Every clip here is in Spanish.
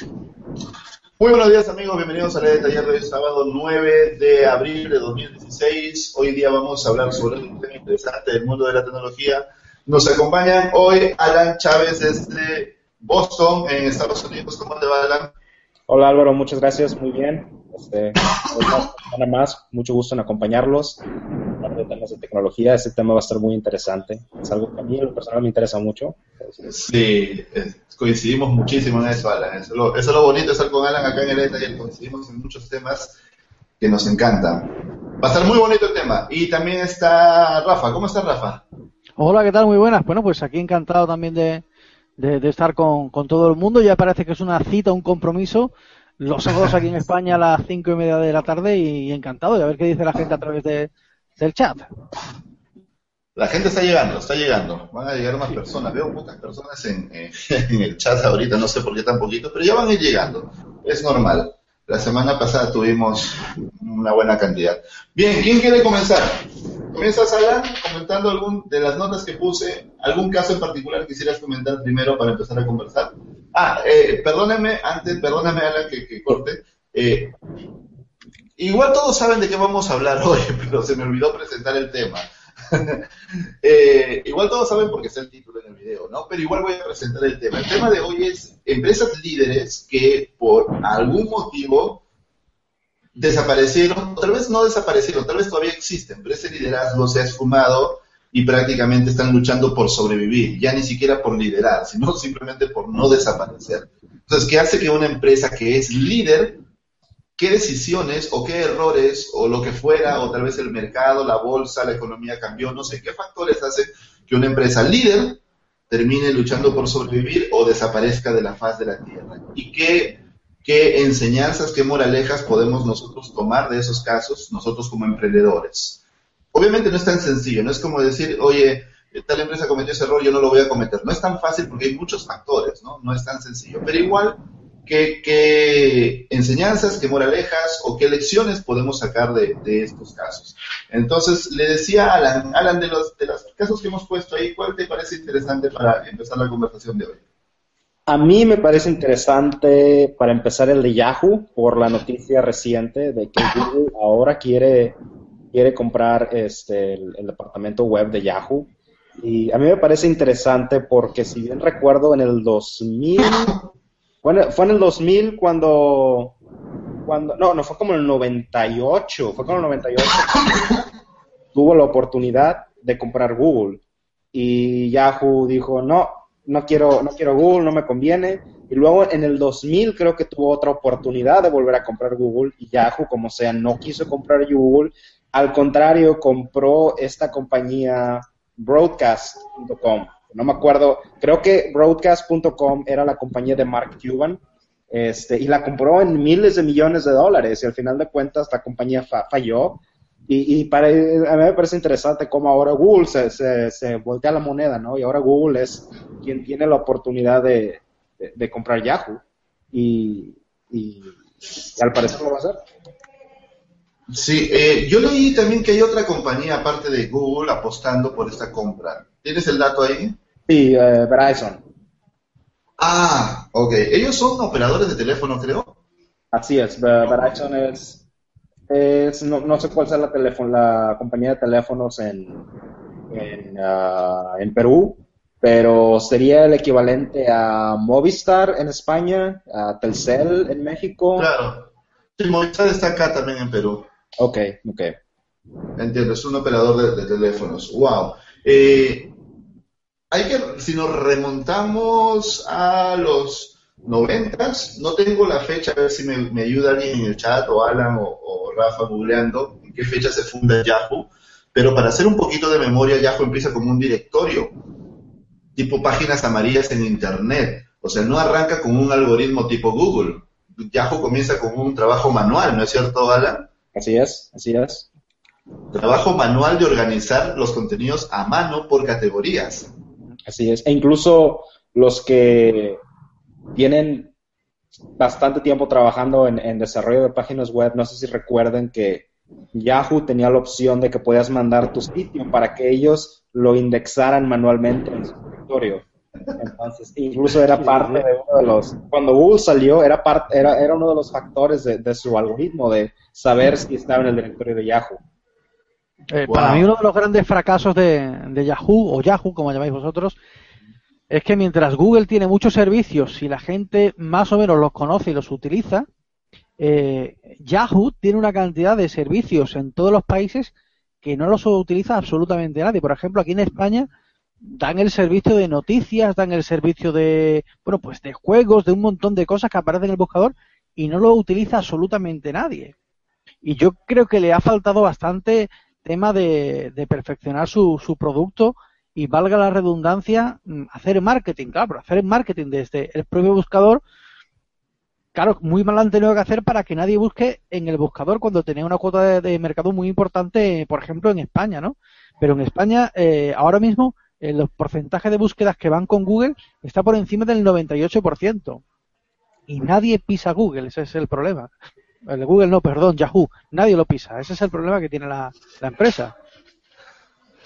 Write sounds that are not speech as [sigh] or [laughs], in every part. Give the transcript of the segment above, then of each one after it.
Muy buenos días amigos, bienvenidos a la de taller de hoy, sábado 9 de abril de 2016. Hoy día vamos a hablar sobre un tema interesante del mundo de la tecnología. Nos acompañan hoy Alan Chávez desde Boston, en Estados Unidos. ¿Cómo te va Alan? Hola Álvaro, muchas gracias, muy bien. Este, nada más, mucho gusto en acompañarlos. De temas de tecnología, este tema va a estar muy interesante. Es algo que a mí en lo personal me interesa mucho. Sí, coincidimos muchísimo en eso, Alan. Eso es, lo, eso es lo bonito de estar con Alan acá en el taller. Coincidimos en muchos temas que nos encantan. Va a estar muy bonito el tema. Y también está Rafa. ¿Cómo está Rafa? Hola, ¿qué tal? Muy buenas. Bueno, pues aquí encantado también de, de, estar con, con, todo el mundo. Ya parece que es una cita, un compromiso. Los sábados aquí en España a las cinco y media de la tarde y, encantado de ver qué dice la gente a través de, del chat. La gente está llegando, está llegando. Van a llegar más personas. Veo pocas personas [laughs] en, el chat ahorita, no sé por qué tan poquito, pero ya van a ir llegando. Es normal. La semana pasada tuvimos una buena cantidad. Bien, ¿quién quiere comenzar? ¿Comienzas, Alan, comentando algún de las notas que puse? ¿Algún caso en particular quisieras comentar primero para empezar a conversar? Ah, eh, antes, perdóname, Alan, que, corte. Eh, igual todos saben de qué vamos a hablar hoy, [laughs] pero se me olvidó presentar el tema. [laughs] eh, igual todos saben porque está el título en el video, ¿no? Pero igual voy a presentar el tema. El tema de hoy es empresas líderes que por algún motivo desaparecieron, tal vez no desaparecieron, tal vez todavía existen, pero ese liderazgo se ha esfumado y prácticamente están luchando por sobrevivir, ya ni siquiera por liderar, sino [laughs] simplemente por no desaparecer. Entonces, ¿qué hace que una empresa que es líder qué decisiones o qué errores o lo que fuera, o tal vez el mercado, la bolsa, la economía cambió, no sé qué factores hacen que una empresa líder termine luchando por sobrevivir o desaparezca de la faz de la tierra. Y qué, qué enseñanzas, qué moralejas podemos nosotros tomar de esos casos, nosotros como emprendedores. Obviamente no es tan sencillo, no es como decir, oye, tal empresa cometió ese error, yo no lo voy a cometer. No es tan fácil porque hay muchos factores, ¿no? No es tan sencillo. Pero igual qué, enseñanzas, qué moralejas o qué lecciones podemos sacar de, estos casos. Entonces, le decía a Alan, Alan de, los, de los casos que hemos puesto ahí, ¿cuál te parece interesante para empezar la conversación de hoy? A mí me parece interesante para empezar el de Yahoo por la noticia reciente de que [laughs] Google ahora quiere, quiere comprar este, el, el departamento web de Yahoo. Y a mí me parece interesante porque si bien recuerdo en el 2000, fue en el 2000 cuando, cuando, no, no fue como en el 98, fue como en el 98 [laughs] tuvo la oportunidad de comprar Google y Yahoo dijo, no, no quiero, no quiero Google, no me conviene. Y luego en el 2000 creo que tuvo otra oportunidad de volver a comprar Google y Yahoo, como sea, no quiso comprar Google. Al contrario, compró esta compañía Broadcast.com no me acuerdo, creo que broadcast.com era la compañía de Mark Cuban, este, y la compró en miles de millones de dólares, y al final de cuentas la compañía falló. Y, para, a mí me parece interesante cómo ahora Google se, se, voltea la moneda, ¿no? Y ahora Google es quien tiene la oportunidad de, comprar Yahoo. Y, al parecer lo va a hacer. Sí, eh, yo leí también que hay otra compañía aparte de Google apostando por esta compra. ¿Tienes el dato ahí? Sí, eh, Verizon. Ah, ok. Ellos son operadores de teléfono, creo. Así es, Verizon es, es no, sé cuál sea la, teléfono, la compañía de teléfonos en, en, ah, en Perú, pero sería el equivalente a Movistar en España, a Telcel en México. Claro. Sí, Movistar está acá también en Perú. Ok, ok. Entiendo, es un operador de, de teléfonos. Wow. Eh, hay que, si nos remontamos a los noventas, no tengo la fecha, a ver si me, ayuda alguien en el chat, o Alan o, Rafa googleando en qué fecha se funda Yahoo, pero para hacer un poquito de memoria, Yahoo empieza como un directorio, tipo páginas amarillas en Internet, o sea, no arranca con un algoritmo tipo Google, Yahoo comienza con un trabajo manual, ¿no es cierto, Alan? Así es, así es. Trabajo manual de organizar los contenidos a mano por categorías. Así es. E incluso los que tienen bastante tiempo trabajando en, desarrollo de páginas web, no sé si recuerden que Yahoo tenía la opción de que podías mandar tu sitio para que ellos lo indexaran manualmente en su directorio. Entonces, incluso era parte de uno de los, cuando Google salió, era, parte, era, era uno de los factores de, de su algoritmo, de saber si estaba en el directorio de Yahoo. Eh, Para mí uno de los grandes fracasos de, de, Yahoo, o Yahoo, como llamáis vosotros, es que mientras Google tiene muchos servicios y la gente más o menos los conoce y los utiliza, eh, Yahoo tiene una cantidad de servicios en todos los países que no los utiliza absolutamente nadie. Por ejemplo, aquí en España dan el servicio de noticias, dan el servicio de, bueno, pues de juegos, de un montón de cosas que aparecen en el buscador y no lo utiliza absolutamente nadie. Y yo creo que le ha faltado bastante tema de, perfeccionar su, su, producto y valga la redundancia, mm, hacer marketing, claro, pero hacer marketing desde el propio buscador, claro, muy mal han tenido que hacer para que nadie busque en el buscador cuando tenía una cuota de, mercado muy importante, por ejemplo, en España, ¿no? Pero en España, eh, ahora mismo, eh, los porcentajes de búsquedas que van con Google está por encima del 98%. Y nadie pisa Google, ese es el problema. El Google no, perdón, Yahoo. Nadie lo pisa. Ese es el problema que tiene la, empresa.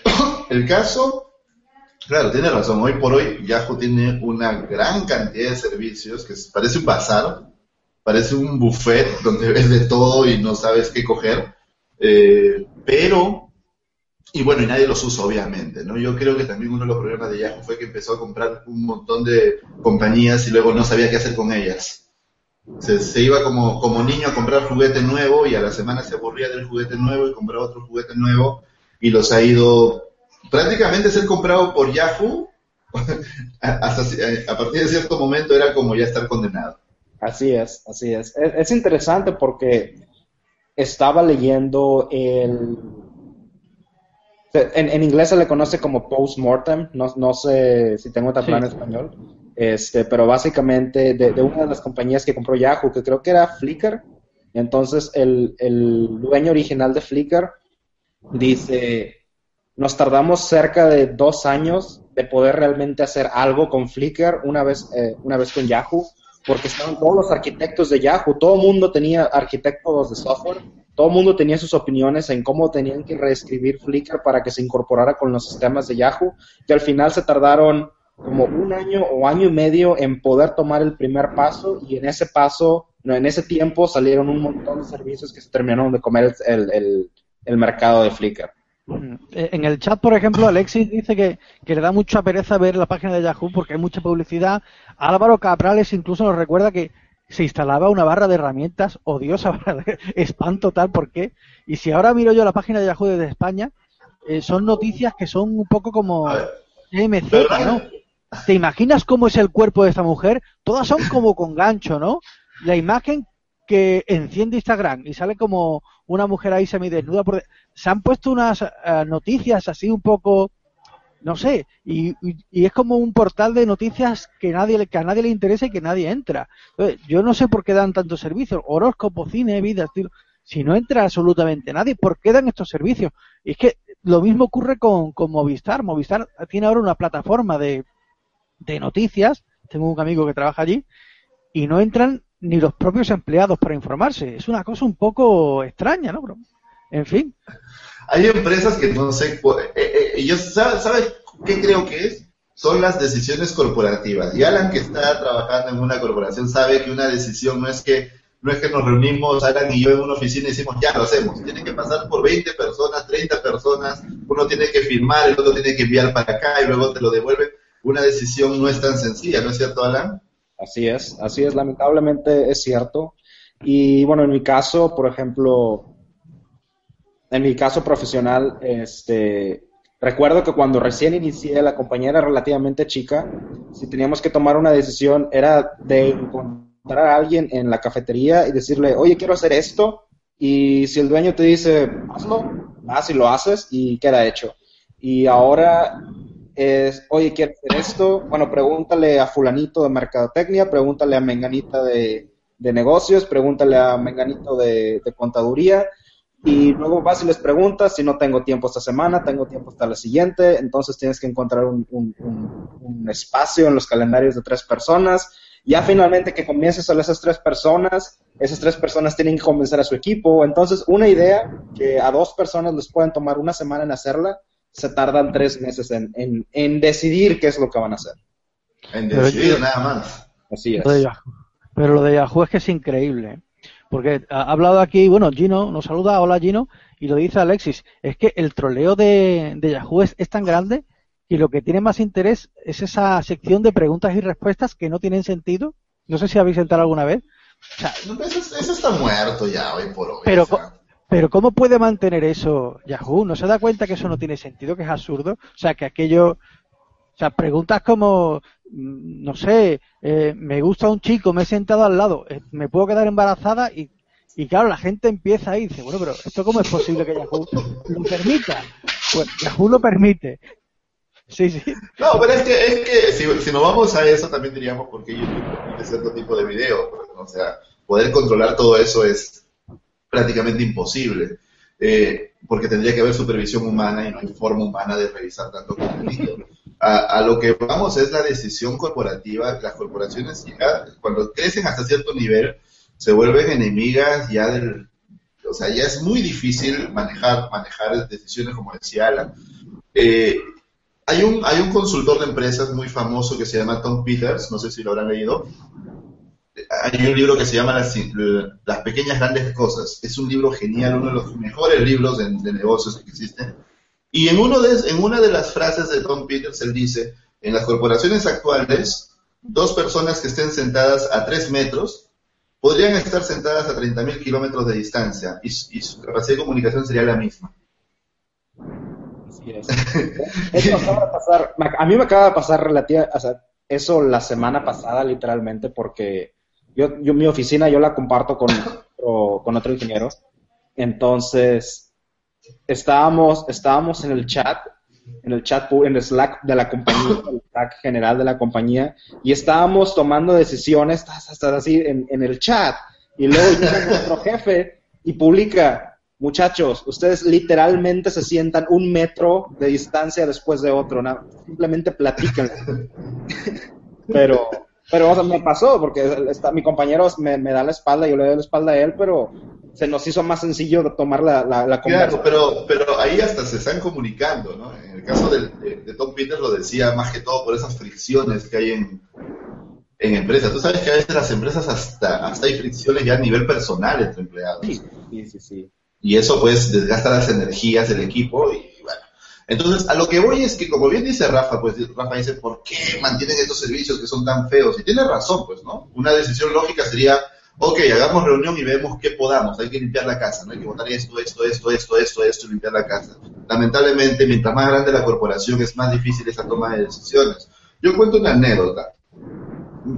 [coughs] El caso, claro, tiene razón. Hoy por hoy Yahoo tiene una gran cantidad de servicios que parece un bazar, parece un buffet donde ves de todo y no sabes qué coger. Eh, pero, y bueno, y nadie los usa obviamente, ¿no? Yo creo que también uno de los problemas de Yahoo fue que empezó a comprar un montón de compañías y luego no sabía qué hacer con ellas se, iba como, como niño a comprar juguete nuevo y a la semana se aburría del juguete nuevo y compraba otro juguete nuevo y los ha ido prácticamente ser comprado por Yahoo [laughs] hasta a partir de cierto momento era como ya estar condenado. Así es, así es. Es, interesante porque estaba leyendo el... En, en, inglés se le conoce como post-mortem, no, no sé si tengo otra plan en español, este, pero básicamente de, una de las compañías que compró Yahoo, que creo que era Flickr. Entonces el, dueño original de Flickr dice, nos tardamos cerca de dos años de poder realmente hacer algo con Flickr una vez, eh, una vez con Yahoo, porque estaban todos los arquitectos de Yahoo, todo el mundo tenía arquitectos de software, todo el mundo tenía sus opiniones en cómo tenían que reescribir Flickr para que se incorporara con los sistemas de Yahoo, que al final se tardaron como un año o año y medio en poder tomar el primer paso y en ese paso, no, en ese tiempo salieron un montón de servicios que se terminaron de comer el, el, mercado de Flickr. Eh, en el chat, por ejemplo, Alexis dice que, que, le da mucha pereza ver la página de Yahoo porque hay mucha publicidad. Álvaro Caprales incluso nos recuerda que se instalaba una barra de herramientas odiosa, barra [laughs] de spam total, ¿por qué? Y si ahora miro yo la página de Yahoo desde España, eh, son noticias que son un poco como MZ, ¿no? ¿Te imaginas cómo es el cuerpo de esta mujer? Todas son como con gancho, ¿no? La imagen que enciende Instagram y sale como una mujer ahí semidesnuda. Por... Se han puesto unas eh, noticias así un poco, no sé, y, es como un portal de noticias que, nadie, que a nadie le interesa y que nadie entra. yo no sé por qué dan tantos servicios, horóscopo, cine, vida, estilo. Si no entra absolutamente nadie, ¿por qué dan estos servicios? Y es que lo mismo ocurre con Movistar. Movistar tiene ahora una plataforma de de noticias, tengo un amigo que trabaja allí, y no entran ni los propios empleados para informarse. Es una cosa un poco extraña, ¿no? en fin. Hay empresas que no sé, eh, eh, yo, ¿sabes qué creo que es? Son las decisiones corporativas. Y Alan, que está trabajando en una corporación, sabe que una decisión no es que no es que nos reunimos, Alan y yo en una oficina y decimos, ya lo hacemos. Tiene que pasar por 20 personas, 30 personas, uno tiene que firmar, el otro tiene que enviar para acá y luego te lo devuelven una decisión no es tan sencilla, ¿no es cierto, Alan? Así es, así es, lamentablemente es cierto. Y bueno, en mi caso, por ejemplo, en mi caso profesional, este, recuerdo que cuando recién inicié la compañía era relativamente chica, si teníamos que tomar una decisión era de encontrar a alguien en la cafetería y decirle, oye, quiero hacer esto, y si el dueño te dice, hazlo, vas y lo haces y queda hecho. Y ahora es, oye, quiero hacer esto, bueno, pregúntale a fulanito de mercadotecnia, pregúntale a menganita de, negocios, pregúntale a menganito de, contaduría, y luego vas y les preguntas si no tengo tiempo esta semana, tengo tiempo hasta la siguiente, entonces tienes que encontrar un, un, espacio en los calendarios de tres personas. Ya finalmente que comiences a esas tres personas, esas tres personas tienen que convencer a su equipo. Entonces, una idea que a dos personas les pueden tomar una semana en hacerla, se tardan tres meses en, en, decidir qué es lo que van a hacer. En decidir nada más. Así es. Pero lo de Yahoo es que es increíble. ¿eh? Porque ha hablado aquí, bueno, Gino nos saluda, hola Gino, y lo dice Alexis, es que el troleo de, Yahoo es, tan grande que lo que tiene más interés es esa sección de preguntas y respuestas que no tienen sentido. No sé si habéis entrado alguna vez. eso, está muerto ya hoy por hoy. Pero, pero ¿cómo puede mantener eso Yahoo? ¿No se da cuenta que eso no tiene sentido, que es absurdo? O sea, que aquello... O sea, preguntas como, mm, no sé, eh, me gusta un chico, me he sentado al lado, eh, me puedo quedar embarazada y y claro, la gente empieza ahí y dice, bueno, pero ¿esto cómo es posible que Yahoo lo permita? Pues Yahoo lo permite. Sí, sí. No, pero es que, es que si, si nos vamos a eso, también diríamos por qué YouTube permite cierto tipo de video. O sea, poder controlar todo eso es prácticamente imposible. Eh, porque tendría que haber supervisión humana y no hay forma humana de revisar tanto contenido. A, a, lo que vamos es la decisión corporativa. Las corporaciones, cuando crecen hasta cierto nivel, se vuelven enemigas ya del... O sea, ya es muy difícil manejar, manejar decisiones, como decía Alan. Eh, hay, un, hay un consultor de empresas muy famoso que se llama Tom Peters, no sé si lo habrán leído. Hay un libro que se llama Las, pequeñas grandes cosas. Es un libro genial, uno de los mejores libros de, negocios que existen. Y en, uno de, en una de las frases de Tom Peters, él dice, en las corporaciones actuales, dos personas que estén sentadas a tres metros podrían estar sentadas a 30.000 kilómetros de distancia y, su capacidad de comunicación sería la misma. Así es. [laughs] Eso acaba de pasar, a mí me acaba de pasar relativa, eso la semana pasada literalmente porque yo, yo mi oficina yo la comparto con otro, con otro ingeniero. Entonces, estábamos, estábamos en el chat en el chat, en el Slack de la compañía, el Slack general de la compañía, y estábamos tomando decisiones hasta así en, el chat. Y luego llega nuestro [laughs] jefe y publica, muchachos, ustedes literalmente se sientan un metro de distancia después de otro, simplemente platican. [laughs] pero, pero me pasó, porque está, mi compañero me, me da la espalda, yo le doy la espalda a él, pero se nos hizo más sencillo tomar la, la, Claro, pero, pero ahí hasta se están comunicando, ¿no? En el caso de, Tom Peters lo decía más que todo por esas fricciones que hay en, en empresas. Tú sabes que a veces las empresas hasta, hasta hay fricciones ya a nivel personal entre empleados. Sí, sí, sí. Y eso pues desgasta las energías del equipo y. Entonces, a lo que voy es que, como bien dice Rafa, pues Rafa dice, ¿por qué mantienen estos servicios que son tan feos? Y tiene razón, pues, ¿no? Una decisión lógica sería ok, hagamos reunión y vemos qué podamos, hay que limpiar la casa, ¿no? Hay que botar esto, esto, esto, esto, esto, esto, limpiar la casa. Lamentablemente, mientras más grande la corporación, es más difícil esa toma de decisiones. Yo cuento una anécdota.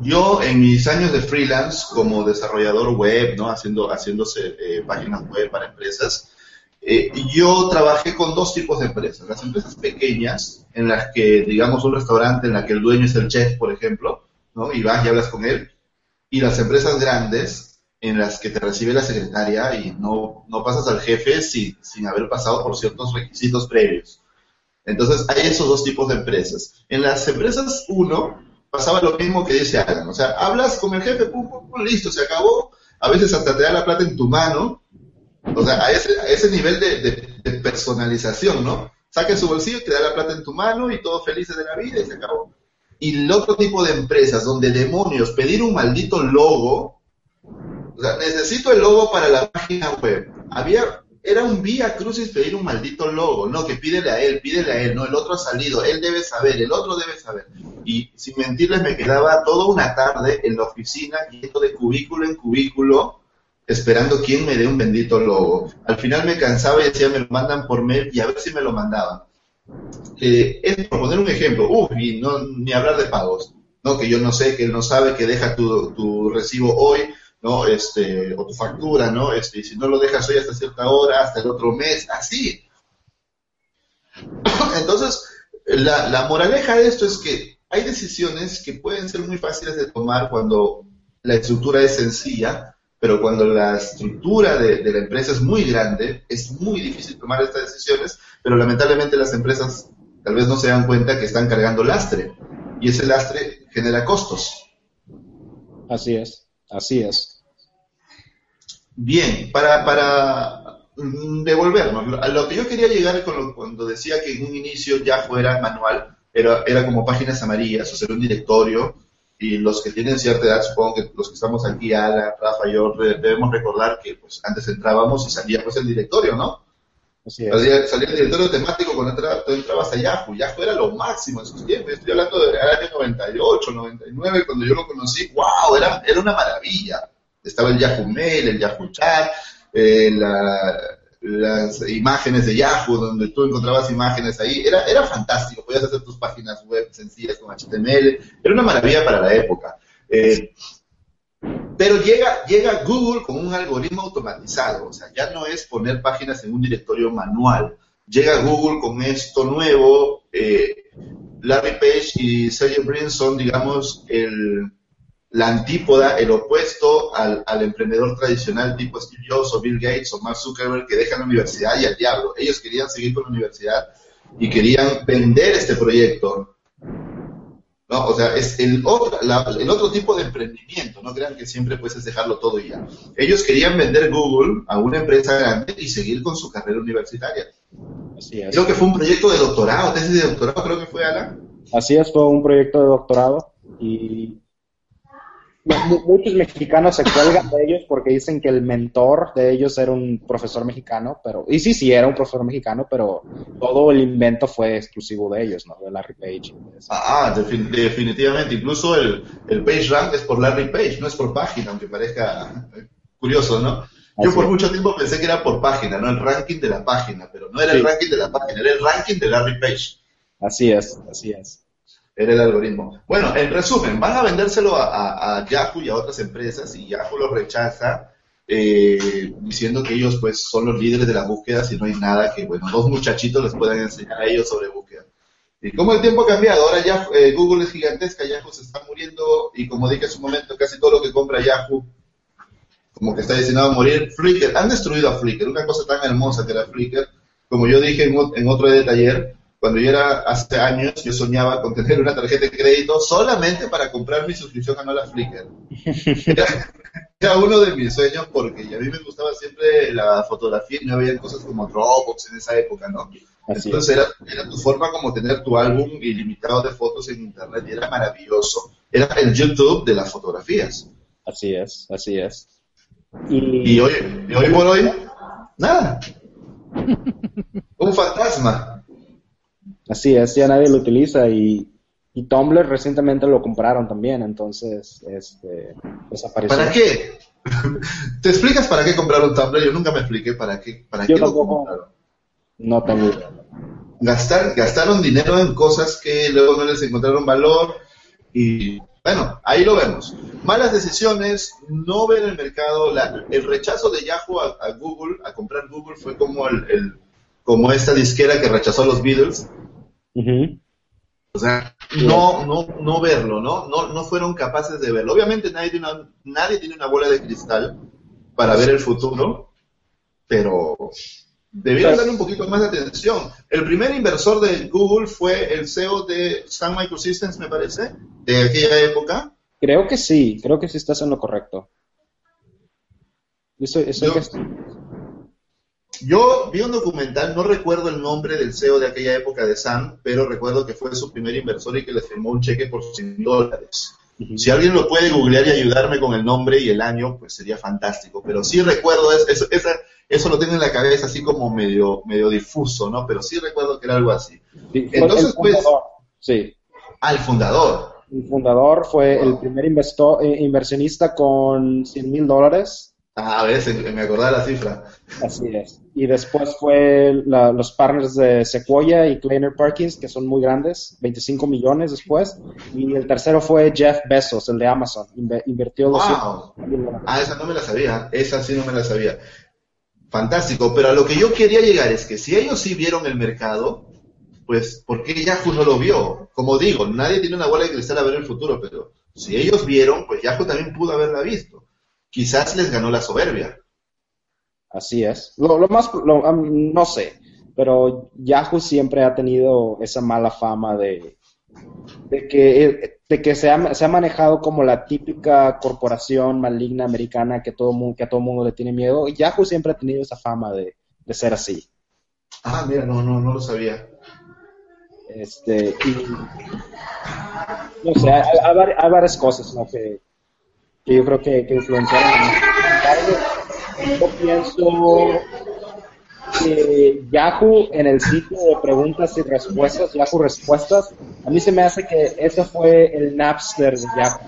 Yo en mis años de freelance como desarrollador web, ¿no? Haciendo, haciéndose eh, páginas web para empresas, eh, yo trabajé con dos tipos de empresas. Las empresas pequeñas, en las que, digamos, un restaurante en la que el dueño es el chef, por ejemplo. Y vas y hablas con él y las empresas grandes en las que te recibe la secretaria y no, no pasas al jefe sin, sin haber pasado por ciertos requisitos previos. Entonces, hay esos dos tipos de empresas. En las empresas, uno, pasaba lo mismo que dice Alan. O sea, hablas con el jefe, pum, pum, pum, listo, se acabó. A veces hasta te da la plata en tu mano. O sea, a ese, nivel de, personalización, ¿no? Saca su bolsillo, te da la plata en tu mano y todo felices de la vida y se acabó y el otro tipo de empresas donde demonios, pedir un maldito logo, o sea, necesito el logo para la página web. Había, era un vía crucis pedir un maldito logo, no, que pídele a él, pídele a él, no, el otro ha salido, él debe saber, el otro debe saber. Y sin mentirles, me quedaba toda una tarde en la oficina, yendo de cubículo en cubículo, esperando quién me dé un bendito logo. Al final me cansaba y decía, me lo mandan por mail y a ver si me lo mandaban eh, es por poner un ejemplo, y no, ni hablar de pagos, ¿no? Que yo no sé, que él no sabe que deja tu, tu recibo hoy, ¿no? Este, o tu factura, ¿no? Este, y si no lo dejas hoy hasta cierta hora, hasta el otro mes, así. [coughs] Entonces, la, la moraleja de esto es que hay decisiones que pueden ser muy fáciles de tomar cuando la estructura es sencilla, pero cuando la estructura de, la empresa es muy grande, es muy difícil tomar estas decisiones, pero lamentablemente las empresas tal vez no se dan cuenta que están cargando lastre, y ese lastre genera costos. Así es, así es. Bien, para, para devolvernos, a lo que yo quería llegar con cuando decía que en un inicio ya fuera manual, era, era como páginas amarillas, o sea, un directorio, y los que tienen cierta edad, supongo que los que estamos aquí, Ala, Rafa, yo, debemos recordar que pues antes entrábamos y salía pues el directorio, ¿no? Salía, salía, el directorio temático cuando entrabas a Yahoo. Yahoo era lo máximo en sus tiempos. Estoy hablando del año 98, 99, cuando yo lo conocí. ¡Wow! Era, era una maravilla. Estaba el Yahoo Mail, el Yahoo Chat, eh, las imágenes de Yahoo, donde tú encontrabas imágenes ahí. Era, era fantástico. Podías hacer tus páginas web sencillas con HTML. Era una maravilla para la época. Eh, pero llega, llega Google con un algoritmo automatizado, o sea, ya no es poner páginas en un directorio manual. Llega Google con esto nuevo. Eh, Larry Page y Sergey Brin son, digamos, el, la antípoda, el opuesto al, al, emprendedor tradicional tipo Steve Jobs o Bill Gates o Mark Zuckerberg que dejan la universidad y al diablo. Ellos querían seguir con la universidad y querían vender este proyecto ¿no? O sea, es el otro, el otro tipo de emprendimiento, no crean que siempre puedes dejarlo todo y ya. Ellos querían vender Google a una empresa grande y seguir con su carrera universitaria. Así es. Creo que fue un proyecto de doctorado, tesis de doctorado, creo que fue, Ana. Así es, fue un proyecto de doctorado y muchos mexicanos se cuelgan de ellos porque dicen que el mentor de ellos era un profesor mexicano, pero, y sí, sí, era un profesor mexicano, pero todo el invento fue exclusivo de ellos, ¿no? De Larry Page. Ah, definitivamente, incluso el, el Page Rank es por Larry Page, no es por página, aunque parezca curioso, ¿no? Yo por mucho tiempo pensé que era por página, no el ranking de la página, pero no era el ranking de la página, era el ranking de Larry Page. Así es, así es. Era el algoritmo. Bueno, en resumen, van a vendérselo a, Yahoo y a otras empresas y Yahoo lo rechaza eh, diciendo que ellos pues son los líderes de la búsqueda si no hay nada que, bueno, dos muchachitos les puedan enseñar a ellos sobre búsqueda. Y como el tiempo ha cambiado, ahora ya eh, Google es gigantesca, Yahoo se está muriendo y como dije hace un momento, casi todo lo que compra Yahoo como que está destinado a morir. Flickr, han destruido a Flickr, una cosa tan hermosa que era Flickr, como yo dije en, en otro de taller, cuando yo era hace años, yo soñaba con tener una tarjeta de crédito solamente para comprar mi suscripción anual a Flickr. [laughs] Era, uno de mis sueños porque a mí me gustaba siempre la fotografía y no había cosas como Dropbox en esa época, ¿no? Entonces era, era, tu forma como tener tu álbum ilimitado de fotos en internet y era maravilloso. Era el YouTube de las fotografías. Así es, así es. Y, y hoy, y hoy por hoy, nada. [laughs] Un fantasma. Así es, ya nadie lo utiliza y, y Tumblr recientemente lo compraron también, entonces este, desapareció. ¿Para qué? [laughs] ¿Te explicas para qué compraron Tumblr? Yo nunca me expliqué para qué, para qué lo compraron. No tengo Gastar, gastaron dinero en cosas que luego no les encontraron valor y bueno, ahí lo vemos. Malas decisiones, no ver el mercado, el rechazo de Yahoo a, Google, a comprar Google fue como el, como esta disquera que rechazó a los Beatles, o sea, no, no, no verlo, ¿no? ¿no? No fueron capaces de verlo. Obviamente nadie tiene una, nadie tiene una bola de cristal para ver el futuro, pero debieron darle un poquito más de atención. El primer inversor de Google fue el CEO de Sun Microsystems, me parece, de aquella época. Creo que sí, creo que sí estás en lo correcto. Eso, eso yo vi un documental, no recuerdo el nombre del CEO de aquella época de Sam, pero recuerdo que fue su primer inversor y que le firmó un cheque por 100 dólares. Si alguien lo puede googlear y ayudarme con el nombre y el año, pues sería fantástico. Pero sí recuerdo, eso, eso lo tengo en la cabeza así como medio, medio difuso, ¿no? Pero sí recuerdo que era algo así. Entonces, pues... Sí. Al fundador. El fundador fue el primer eh, inversionista con 100 mil dólares Ah, a ver, me acordaba la cifra. Así es. Y después fue los partners de Sequoia y Kleiner Perkins, que son muy grandes, 25 millones después. Y el tercero fue Jeff Bezos, el de Amazon. invirtió wow. Ah, esa no me la sabía. Esa sí no me la sabía. Fantástico. Pero a lo que yo quería llegar es que si ellos sí vieron el mercado, pues, ¿por qué Yahoo no lo vio? Como digo, nadie tiene una bola de cristal a ver el futuro, pero si ellos vieron, pues Yahoo también pudo haberla visto quizás les ganó la soberbia. Así es. Lo, más, no sé, pero Yahoo siempre ha tenido esa mala fama de, de que, de que se, ha, se ha manejado como la típica corporación maligna americana que, todo, que a todo mundo le tiene miedo. Yahoo siempre ha tenido esa fama de, ser así. Ah, mira, no, no, no lo sabía. Este, y, no sé, hay, hay varias cosas ¿no? que, que yo creo que, que influenciaron. Yo pienso que Yahoo en el sitio de preguntas y respuestas, Yahoo Respuestas, a mí se me hace que ese fue el Napster de Yahoo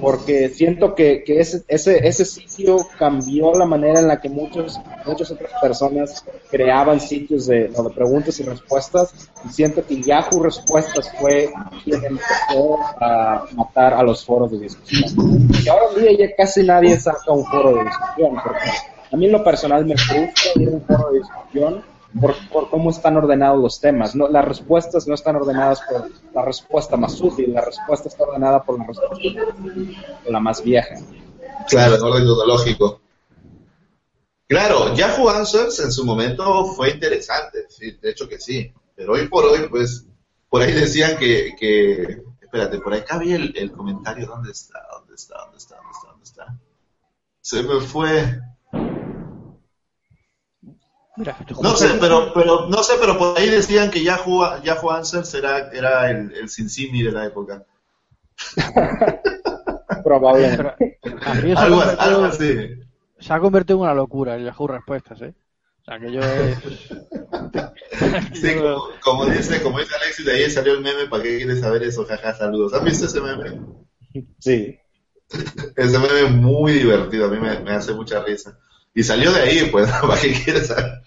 porque siento que, que ese, ese, ese sitio cambió la manera en la que muchos, muchas otras personas creaban sitios de, de preguntas y respuestas, y siento que Yahoo Respuestas fue quien empezó a matar a los foros de discusión. Y ahora en día ya casi nadie saca un foro de discusión, porque a mí en lo personal me frustra ir a un foro de discusión por, cómo están ordenados los temas. No, las respuestas no están ordenadas por la respuesta más útil, la respuesta está ordenada por la respuesta la más vieja. Claro, en orden cronológico. Claro, Yahoo Answers en su momento fue interesante, sí, de hecho que sí, pero hoy por hoy, pues, por ahí decían que, que espérate, por acá vi el, el comentario, ¿dónde está? ¿Dónde está? ¿Dónde está? ¿Dónde está? ¿Dónde está? Se me fue no sé, pero, pero, no sé, pero por ahí decían que Yahoo, Yahoo Answers era, era el, el Cincinnati de la época. [laughs] Probablemente. algo, algo así. Se ha convertido en una locura el Yahoo Respuestas, ¿eh? O sea, que yo es... [laughs] sí, como, dice, como dice Alexis, de ahí salió el meme, ¿para qué quieres saber eso? Jaja, saludos. ¿Has visto ese meme? Sí. [laughs] ese meme es muy divertido, a mí me, me hace mucha risa. Y salió de ahí, pues, [laughs] ¿para qué quieres saber?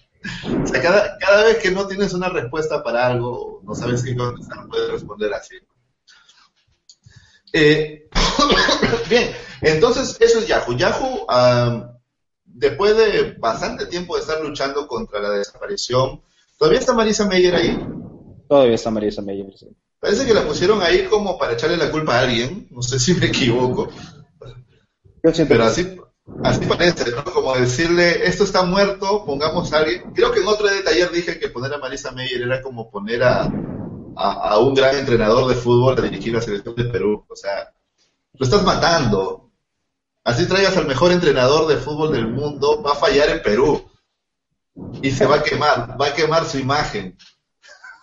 O sea, cada, cada vez que no tienes una respuesta para algo, no sabes qué contestar, puedes responder así. Eh, [coughs] bien, entonces eso es Yahoo. Yahoo, después de bastante tiempo de estar luchando contra la desaparición, ¿todavía está Marisa Meyer ahí? Todavía está Marisa Meyer, sí. Parece que la pusieron ahí como para echarle la culpa a alguien, no sé si me equivoco. Pero así, Así parece, ¿no? Como decirle, esto está muerto, pongamos a alguien. Creo que en otro detalle dije que poner a Marisa Meyer era como poner a, a, un gran entrenador de fútbol a dirigir la selección de Perú. O sea, lo estás matando. Así traigas al mejor entrenador de fútbol del mundo, va a fallar en Perú. Y se va a quemar, va a quemar su imagen.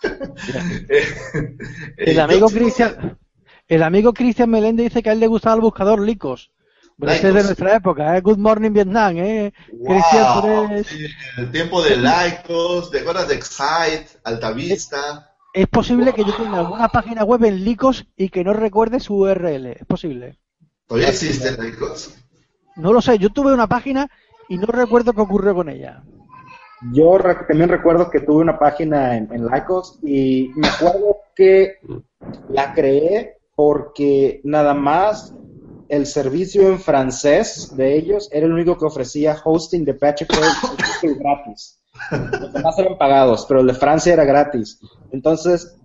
[laughs] el amigo Cristian, el amigo Cristian Meléndez dice que a él le gustaba el buscador Licos. Pero es de nuestra época, ¿eh? Good Morning Vietnam, ¿eh? Wow, el tiempo de Lycos, de horas de Excite, Altavista. Es, posible que yo tenga alguna página web en Lycos y que no recuerde su URL, es posible. ¿Todavía existe Lycos? No lo sé, yo tuve una página y no recuerdo qué ocurrió con ella. Yo también recuerdo que tuve una página en, en Lycos y me acuerdo que la creé porque nada más el servicio en francés de ellos era el único que ofrecía hosting de PHP gratis. Los demás eran pagados, pero el de Francia era gratis. Entonces,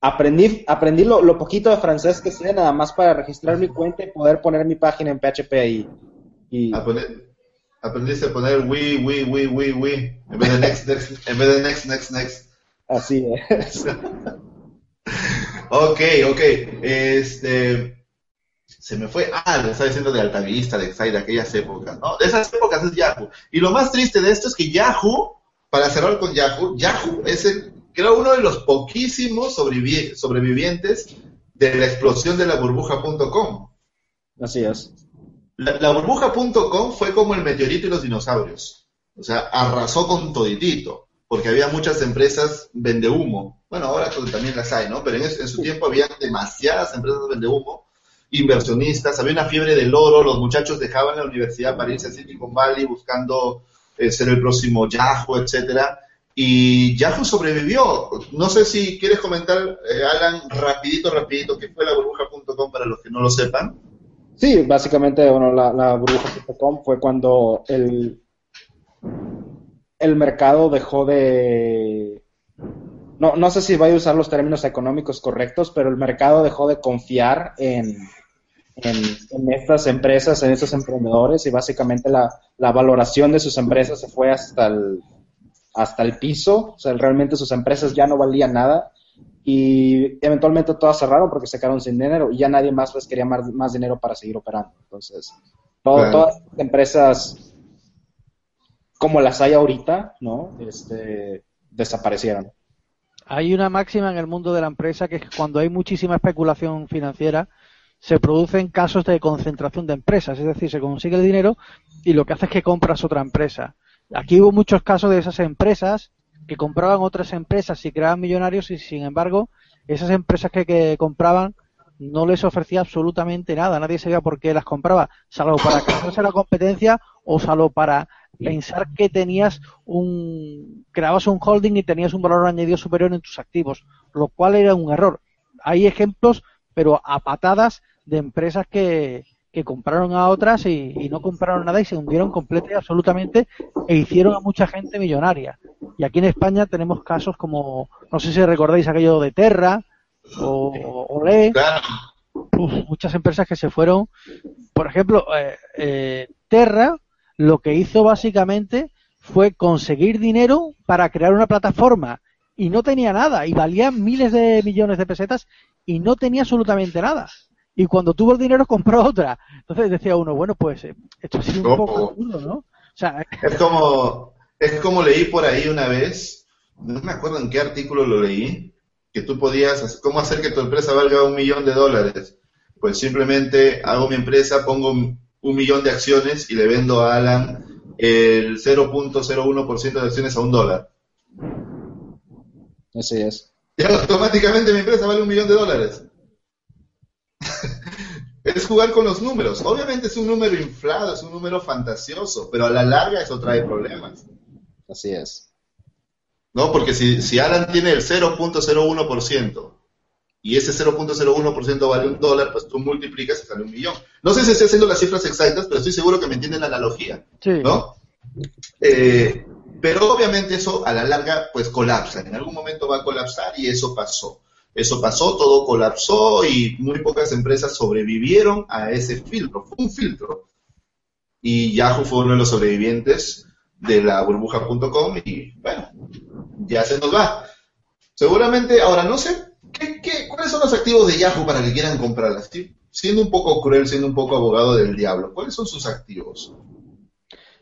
aprendí, aprendí lo, poquito de francés que sé, nada más para registrar mi cuenta y poder poner mi página en PHP ahí. Y... aprendiste a poner we, we, we, we, we, en vez de next, next, en vez de next, next, next. Así es. [laughs] ok, ok. Este se me fue, ah, lo estaba diciendo de Altavista, de Excite, de aquellas épocas, ¿no? De esas épocas es Yahoo. Y lo más triste de esto es que Yahoo, para cerrar con Yahoo, Yahoo es el, creo, uno de los poquísimos sobrevivientes de la explosión de la burbuja.com. Así es. La, la burbuja.com fue como el meteorito y los dinosaurios. O sea, arrasó con toditito, porque había muchas empresas vende humo. Bueno, ahora también las hay, ¿no? Pero en, en su tiempo había demasiadas empresas vende humo inversionistas, había una fiebre del oro, los muchachos dejaban la universidad para irse a Silicon Valley buscando eh, ser el próximo Yahoo, etcétera, y Yahoo sobrevivió. No sé si quieres comentar, eh, Alan, rapidito, rapidito, qué fue la burbuja.com para los que no lo sepan. Sí, básicamente, bueno, la, burbuja.com fue cuando el, el mercado dejó de no, no sé si voy a usar los términos económicos correctos, pero el mercado dejó de confiar en, en, estas empresas, en estos emprendedores y básicamente la, valoración de sus empresas se fue hasta el, hasta el piso, o sea, realmente sus empresas ya no valían nada y eventualmente todas cerraron porque se quedaron sin dinero y ya nadie más les quería más, más dinero para seguir operando. Entonces, todas las empresas como las hay ahorita, ¿no? Este, desaparecieron. Hay una máxima en el mundo de la empresa que es que cuando hay muchísima especulación financiera, se producen casos de concentración de empresas, es decir, se consigue el dinero y lo que hace es que compras otra empresa. Aquí hubo muchos casos de esas empresas que compraban otras empresas y creaban millonarios y sin embargo esas empresas que, que compraban no les ofrecía absolutamente nada, nadie sabía por qué las compraba, salvo para [coughs] que la competencia o salvo para pensar que tenías un creabas un holding y tenías un valor añadido superior en tus activos, lo cual era un error. Hay ejemplos, pero a patadas de empresas que, que compraron a otras y, no compraron nada y se hundieron completamente y absolutamente e hicieron a mucha gente millonaria. Y aquí en España tenemos casos como, no sé si recordáis aquello de Terra o, Olé, muchas empresas que se fueron, por ejemplo, eh, eh, Terra lo que hizo básicamente fue conseguir dinero para crear una plataforma y no tenía nada y valía miles de millones de pesetas y no tenía absolutamente nada y cuando tuvo el dinero compró otra. Entonces decía uno, bueno, pues eh, esto ha sido un poco ¿no? O sea, es como es como leí por ahí una vez, no me acuerdo en qué artículo lo leí, que tú podías, ¿cómo hacer que tu empresa valga un millón de dólares? Pues simplemente hago mi empresa, pongo un, millón de acciones y le vendo a Alan el 0.01% de acciones a un dólar. Así es. Y automáticamente mi empresa vale un millón de dólares. [laughs] es jugar con los números. Obviamente es un número inflado, es un número fantasioso, pero a la larga eso trae problemas. Así es. ¿No? Porque si, si Alan tiene el 0.01% y ese 0.01% vale un dólar, pues tú multiplicas y sale un millón. No sé si estoy haciendo las cifras exactas, pero estoy seguro que me entienden la analogía. ¿No? Eh, pero obviamente eso a la larga pues colapsa. En algún momento va a colapsar y eso pasó. Eso pasó, todo colapsó y muy pocas empresas sobrevivieron a ese filtro. Fue un filtro. Y Yahoo fue uno de los sobrevivientes de la burbuja.com y bueno, ya se nos va. Seguramente, ahora no sé, ¿qué, cuáles son los activos de Yahoo para que quieran comprarlas? Siendo un poco cruel, siendo un poco abogado del diablo, ¿cuáles son sus activos?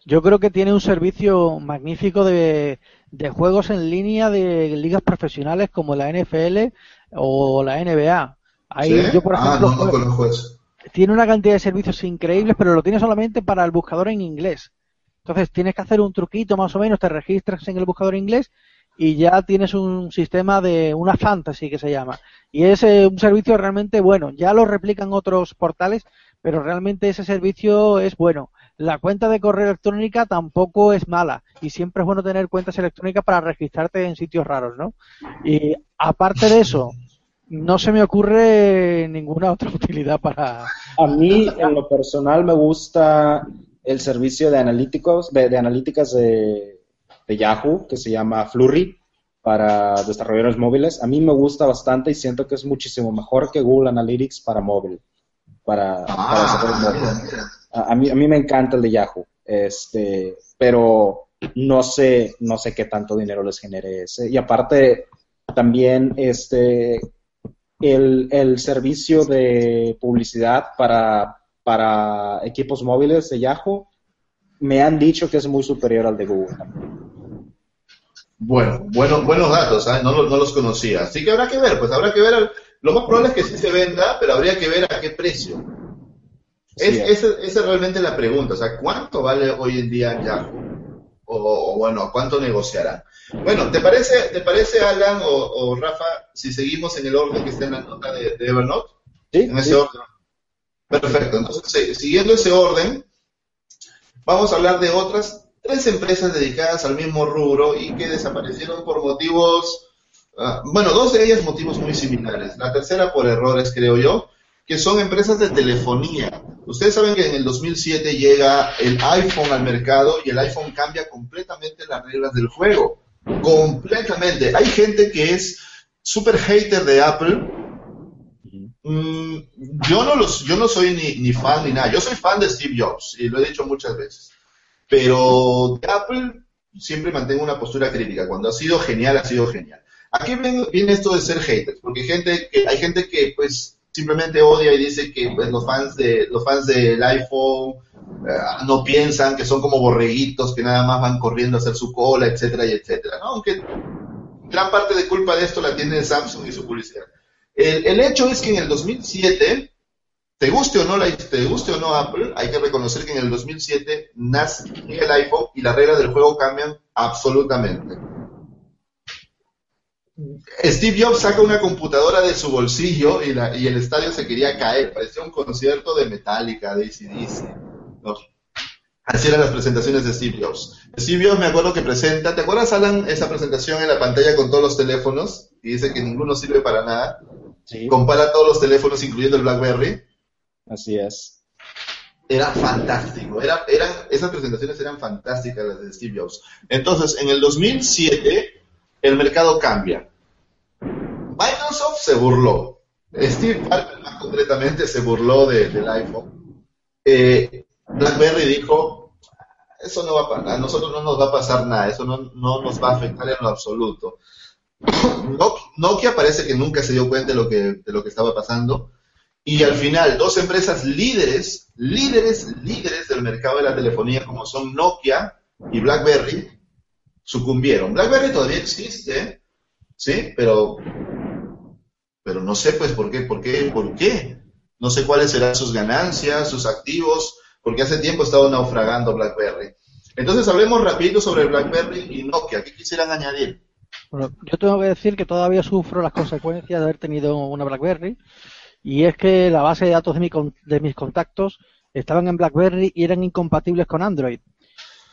Yo creo que tiene un servicio magnífico de, de juegos en línea de ligas profesionales como la NFL o la NBA. Ahí yo, por ah, ejemplo, tiene una cantidad de servicios increíbles, pero lo tiene solamente para el buscador en inglés. Entonces tienes que hacer un truquito más o menos, te registras en el buscador inglés y ya tienes un sistema de una fantasy que se llama. Y es eh, un servicio realmente bueno. Ya lo replican otros portales, pero realmente ese servicio es bueno. La cuenta de correo electrónica tampoco es mala y siempre es bueno tener cuentas electrónicas para registrarte en sitios raros, ¿no? Y aparte de eso, no se me ocurre ninguna otra [laughs] utilidad para... A mí, en lo personal, me gusta el servicio de analíticos, de, analíticas de, Yahoo, que se llama Flurry, para desarrolladores móviles. A mí me gusta bastante y siento que es muchísimo mejor que Google Analytics para móvil. Para, ah, A, mí, a mí me encanta el de Yahoo, este, pero no sé, no sé qué tanto dinero les genere ese. Y aparte, también este, el, el servicio de publicidad para, para equipos móviles de Yahoo me han dicho que es muy superior al de Google. Bueno, bueno buenos datos, ¿eh? no, no, los conocía. Así que habrá que ver, pues habrá que ver. Lo más probable es que sí se venda, pero habría que ver a qué precio. es, esa, es realmente la pregunta, o sea, ¿cuánto vale hoy en día Yahoo? O, bueno, ¿cuánto negociarán? Bueno, ¿te parece, te parece Alan o, Rafa, si seguimos en el orden que está en la nota de, Evernote? Sí. En ese orden. Perfecto, entonces siguiendo ese orden, vamos a hablar de otras tres empresas dedicadas al mismo rubro y que desaparecieron por motivos, ah, bueno, dos de ellas motivos muy similares, la tercera por errores creo yo, que son empresas de telefonía. Ustedes saben que en el 2007 llega el iPhone al mercado y el iPhone cambia completamente las reglas del juego. Completamente. Hay gente que es súper hater de Apple. Mm, yo no los, yo no soy ni, fan ni nada. Yo soy fan de Steve Jobs y lo he dicho muchas veces. Pero de Apple siempre mantengo una postura crítica. Cuando ha sido genial, ha sido genial. Aquí viene, esto de ser haters, porque gente que, hay gente que pues simplemente odia y dice que pues, los fans de los fans del iPhone eh, no piensan que son como borreguitos que nada más van corriendo a hacer su cola, etcétera y etcétera, Aunque gran parte de culpa de esto la tiene Samsung y su publicidad. El, el hecho es que en el 2007, te guste o no la, te guste o no Apple, hay que reconocer que en el 2007 nace el iPhone y las reglas del juego cambian absolutamente. Steve Jobs saca una computadora de su bolsillo y, la, y el estadio se quería caer, parecía un concierto de Metallica, de ACDC. ¿no? Así eran las presentaciones de Steve Jobs. Steve Jobs me acuerdo que presenta, ¿te acuerdas Alan esa presentación en la pantalla con todos los teléfonos? Y dice que ninguno sirve para nada. Sí, Compara todos los teléfonos incluyendo el BlackBerry. así es. Era fantástico, era, eran, esas presentaciones eran fantásticas las de Steve Jobs. Entonces, en el 2007, el mercado cambia. Microsoft se burló. Steve Ballmer, más concretamente, se burló de- del iPhone. Eh, BlackBerry dijo, eso no va a pasar, a nosotros no nos va a pasar nada, eso no, no nos va a afectar en lo absoluto. [coughs] Nokia, Nokia parece que nunca se dio cuenta de lo que, de lo que estaba pasando. Y al final, dos empresas líderes, líderes, líderes del mercado de la telefonía, como son Nokia y BlackBerry, sucumbieron. BlackBerry todavía existe, ¿sí? Pero, pero no sé, pues, por qué, por qué, por qué. No sé cuáles serán sus ganancias, sus activos, porque hace tiempo estaba naufragando BlackBerry. Entonces, hablemos rapidito sobre BlackBerry y Nokia. ¿Qué quisieran añadir? Bueno, yo tengo que decir que todavía sufro las consecuencias de haber tenido una BlackBerry y es que la base de datos de, de mis contactos estaban en BlackBerry y eran incompatibles con Android.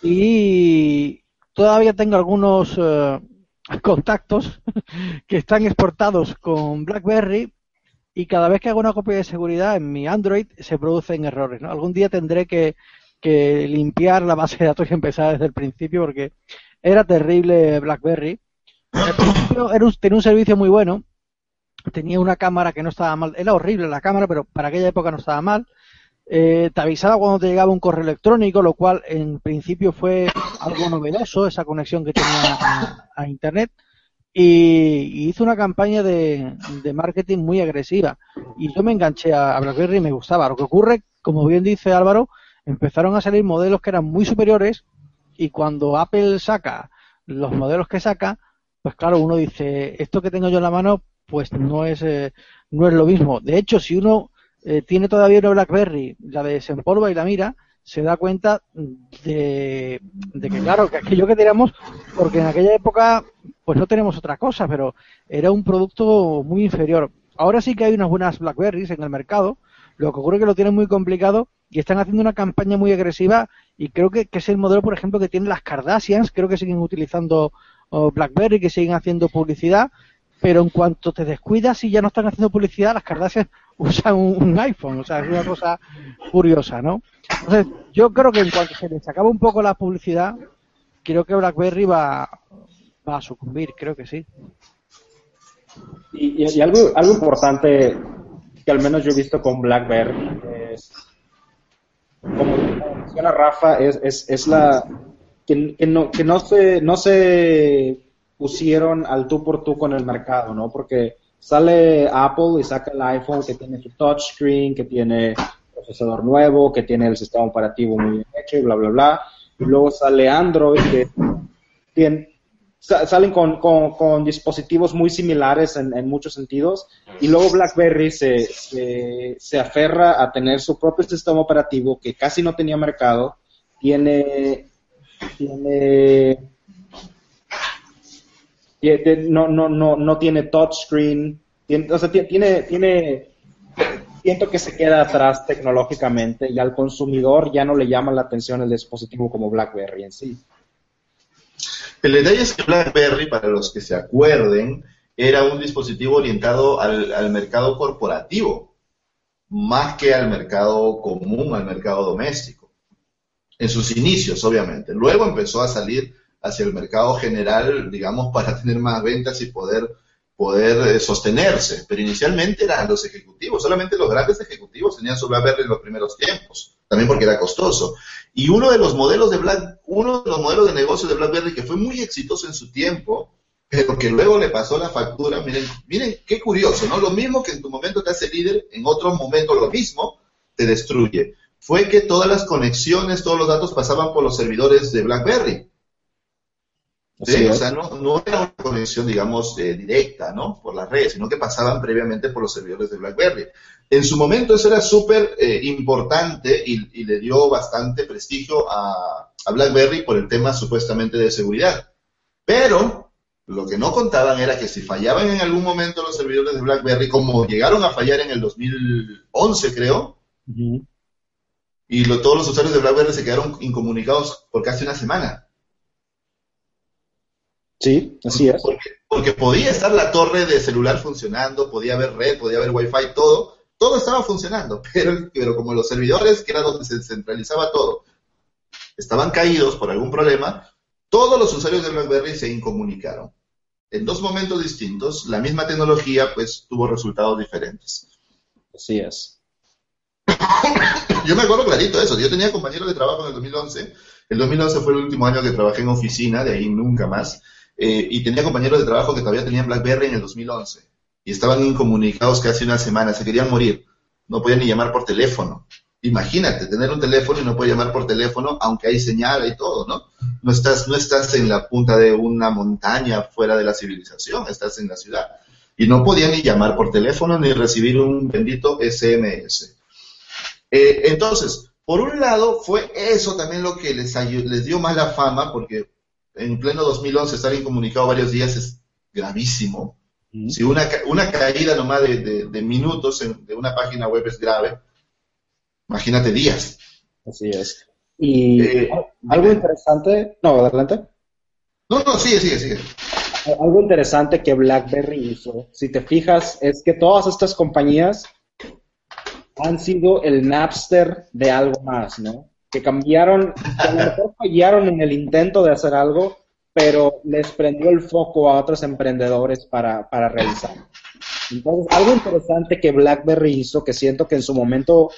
Y todavía tengo algunos eh, [laughs] contactos [laughs] que están exportados con BlackBerry y cada vez que hago una copia de seguridad en mi Android se producen errores. ¿no? Algún día tendré que, que limpiar la base de datos y empezar desde el principio porque era terrible BlackBerry. Al principio era un- tenía un servicio muy bueno, tenía una cámara que no estaba mal, era horrible la cámara, pero para aquella época no estaba mal. Eh, te avisaba cuando te llegaba un correo electrónico, lo cual en principio fue algo novedoso, esa conexión que tenía a, Internet. Y, hizo una campaña de, de marketing muy agresiva. Y yo me enganché a, a BlackBerry y me gustaba. Lo que ocurre, como bien dice Álvaro, empezaron a salir modelos que eran muy superiores y cuando Apple saca los modelos que saca, pues claro, uno dice, esto que tengo yo en la mano, pues no es, eh, no es lo mismo. De hecho, si uno eh, tiene todavía una BlackBerry, la desempolva y la mira, se da cuenta de, de que, claro, que aquello que teníamos, porque en aquella época, pues no tenemos otra cosa, pero era un producto muy inferior. Ahora sí que hay unas buenas BlackBerries en el mercado, lo que ocurre es que lo tienen muy complicado y están haciendo una campaña muy agresiva y creo que, que es el modelo, por ejemplo, que tienen las Kardashians, creo que siguen utilizando oh, BlackBerry, que siguen haciendo publicidad, pero en cuanto te descuidas y ya no están haciendo publicidad, las Kardashians [laughs] usan un, iPhone, o sea, es una cosa curiosa, ¿no? Entonces, yo creo que en cuanto se les acaba un poco la publicidad, creo que BlackBerry va, va a sucumbir, creo que sí. Y, algo, algo importante que al menos yo he visto con BlackBerry es, como menciona Rafa, es, es, es la que, que no, que no se, no se pusieron al tú por tú con el mercado, ¿no? Porque sale Apple y saca el iPhone que tiene su touchscreen, que tiene procesador nuevo, que tiene el sistema operativo muy bien hecho y bla, bla, bla. Y luego sale Android que salen con, dispositivos muy similares en, muchos sentidos y luego BlackBerry se, se, aferra a tener su propio sistema operativo que casi no tenía mercado, tiene tiene- no, no, no, no tiene touchscreen, tiene, o sea, ti- tiene, tiene, siento que se queda atrás tecnológicamente y al consumidor ya no le llama la atención el dispositivo como BlackBerry en sí. El detalle es que BlackBerry, para los que se acuerden, era un dispositivo orientado al, al mercado corporativo, más que al mercado común, al mercado doméstico. En sus inicios, obviamente. Luego empezó a salir hacia el mercado general, digamos, para tener más ventas y poder, poder eh, sostenerse. Pero inicialmente eran los ejecutivos, solamente los grandes ejecutivos tenían su BlackBerry en los primeros tiempos, también porque era costoso. Y uno de los modelos de Black, uno de los modelos de negocio de BlackBerry que fue muy exitoso en su tiempo, pero que luego le pasó la factura, miren, miren qué curioso, ¿no? Lo mismo que en tu momento te hace líder, en otro momento lo mismo te destruye. Fue que todas las conexiones, todos los datos pasaban por los servidores de BlackBerry. ¿Sí? O sea, no, no, era una conexión, digamos, eh, directa, ¿no? Por las redes, sino que pasaban previamente por los servidores de BlackBerry. En su momento eso era súper eh, importante y, y, le dio bastante prestigio a, a BlackBerry por el tema supuestamente de seguridad. Pero lo que no contaban era que si fallaban en algún momento los servidores de BlackBerry, como llegaron a fallar en el 2011, creo, y todos los usuarios de BlackBerry se quedaron incomunicados por casi una semana. Sí, así es. Porque, podía estar la torre de celular funcionando, podía haber red, podía haber wifi, todo, todo estaba funcionando, [laughs] pero, pero como los servidores, que era donde se centralizaba todo, estaban caídos por algún problema, todos los usuarios de BlackBerry se incomunicaron. En dos momentos distintos, la misma tecnología pues tuvo resultados diferentes. Así es. [coughs] Yo me acuerdo clarito de eso. Yo tenía compañeros de trabajo en el 2011. El 2011 fue el último año que trabajé en oficina, de ahí nunca más. Eh, y tenía compañeros de trabajo que todavía tenían BlackBerry en el 2011. Y estaban incomunicados casi una semana, se querían morir. No podían ni llamar por teléfono. Imagínate, tener un teléfono y no puedes llamar por teléfono, aunque hay señal y todo, ¿no? No estás, no estás en la punta de una montaña fuera de la civilización, estás en la ciudad. Y no podían ni llamar por teléfono ni recibir un bendito SMS. Eh, entonces, por un lado, fue eso también lo que les, les dio mala fama, porque en pleno 2011 estar incomunicado varios días es gravísimo. Si una, una caída nomás de, de, minutos de una página web es grave, imagínate días. Así es. Y eh, algo interesante, no, adelante. No, no, sigue, sigue, sigue. Algo interesante que BlackBerry hizo, si te fijas, es que todas estas compañías han sido el Napster de algo más, ¿no? Que cambiaron, que a lo mejor fallaron en el intento de hacer algo, pero les prendió el foco a otros emprendedores para, para realizar. Entonces, algo interesante que BlackBerry hizo, que siento que en su momento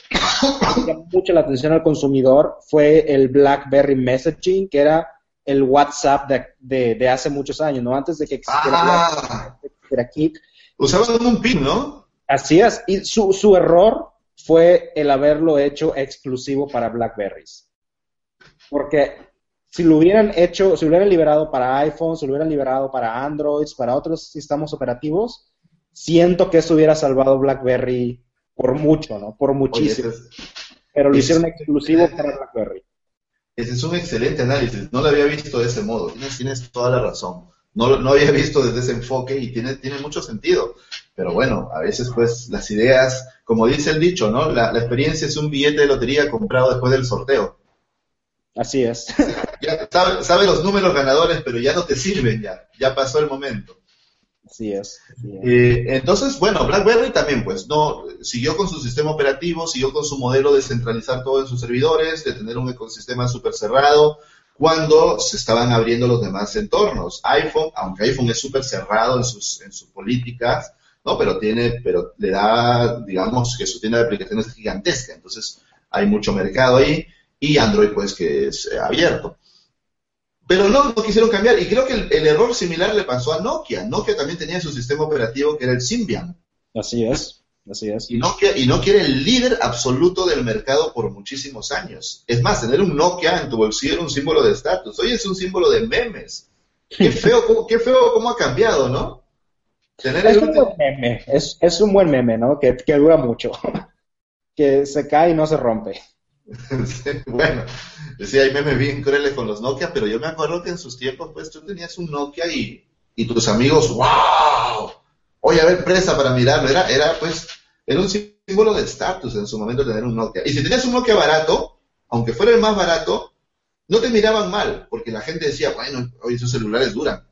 llamó mucho la atención al consumidor, fue el BlackBerry Messaging, que era el WhatsApp de, de, hace muchos años, ¿no? Antes de que existiera, ah, Usaban un PIN, ¿no? Así es, y su, su error fue el haberlo hecho exclusivo para Blackberries. Porque si lo hubieran hecho, si lo hubieran liberado para iPhone, si lo hubieran liberado para Android, para otros sistemas operativos, siento que eso hubiera salvado BlackBerry por mucho, ¿no? Por muchísimo. Pero lo hicieron exclusivo para BlackBerry. Ese es un excelente análisis. No lo había visto de ese modo. Tienes, tienes toda la razón. No, no había [laughs] visto desde ese enfoque y tiene, tiene mucho sentido. Pero bueno, a veces pues las ideas, como dice el dicho, ¿no? La, experiencia es un billete de lotería comprado después del sorteo. Así es. [laughs] Ya sabe, los números ganadores, pero ya no te sirven ya. Ya pasó el momento. Así es. Eh, entonces, bueno, BlackBerry también, pues, no siguió con su sistema operativo, siguió con su modelo de centralizar todo en sus servidores, de tener un ecosistema súper cerrado, cuando se estaban abriendo los demás entornos. iPhone, aunque iPhone es súper cerrado en sus, en sus políticas, ¿no? Pero tiene, pero le da, digamos, que su tienda de aplicaciones es gigantesca, entonces hay mucho mercado ahí, y Android, pues, que es eh, abierto. Pero no, no quisieron cambiar, y creo que el, error similar le pasó a Nokia. Nokia también tenía su sistema operativo que era el Symbian. Así es, así es. Y Nokia, y Nokia era el líder absoluto del mercado por muchísimos años. Es más, tener un Nokia en tu bolsillo era un símbolo de estatus. Hoy es un símbolo de memes. Qué [laughs] feo, qué feo cómo ha cambiado, ¿no? es, un buen meme, es, un buen meme, ¿no? Que, dura mucho. [laughs] que se cae y no se rompe. [laughs] bueno, decía, hay memes bien crueles con los Nokia, pero yo me acuerdo que en sus tiempos, pues tú tenías un Nokia y, y tus amigos, ¡wow! Oye, a ver, presa para mirarlo. Era, era pues, era un símbolo de estatus en su momento tener un Nokia. Y si tenías un Nokia barato, aunque fuera el más barato, no te miraban mal, porque la gente decía, bueno, oye, esos celulares duran.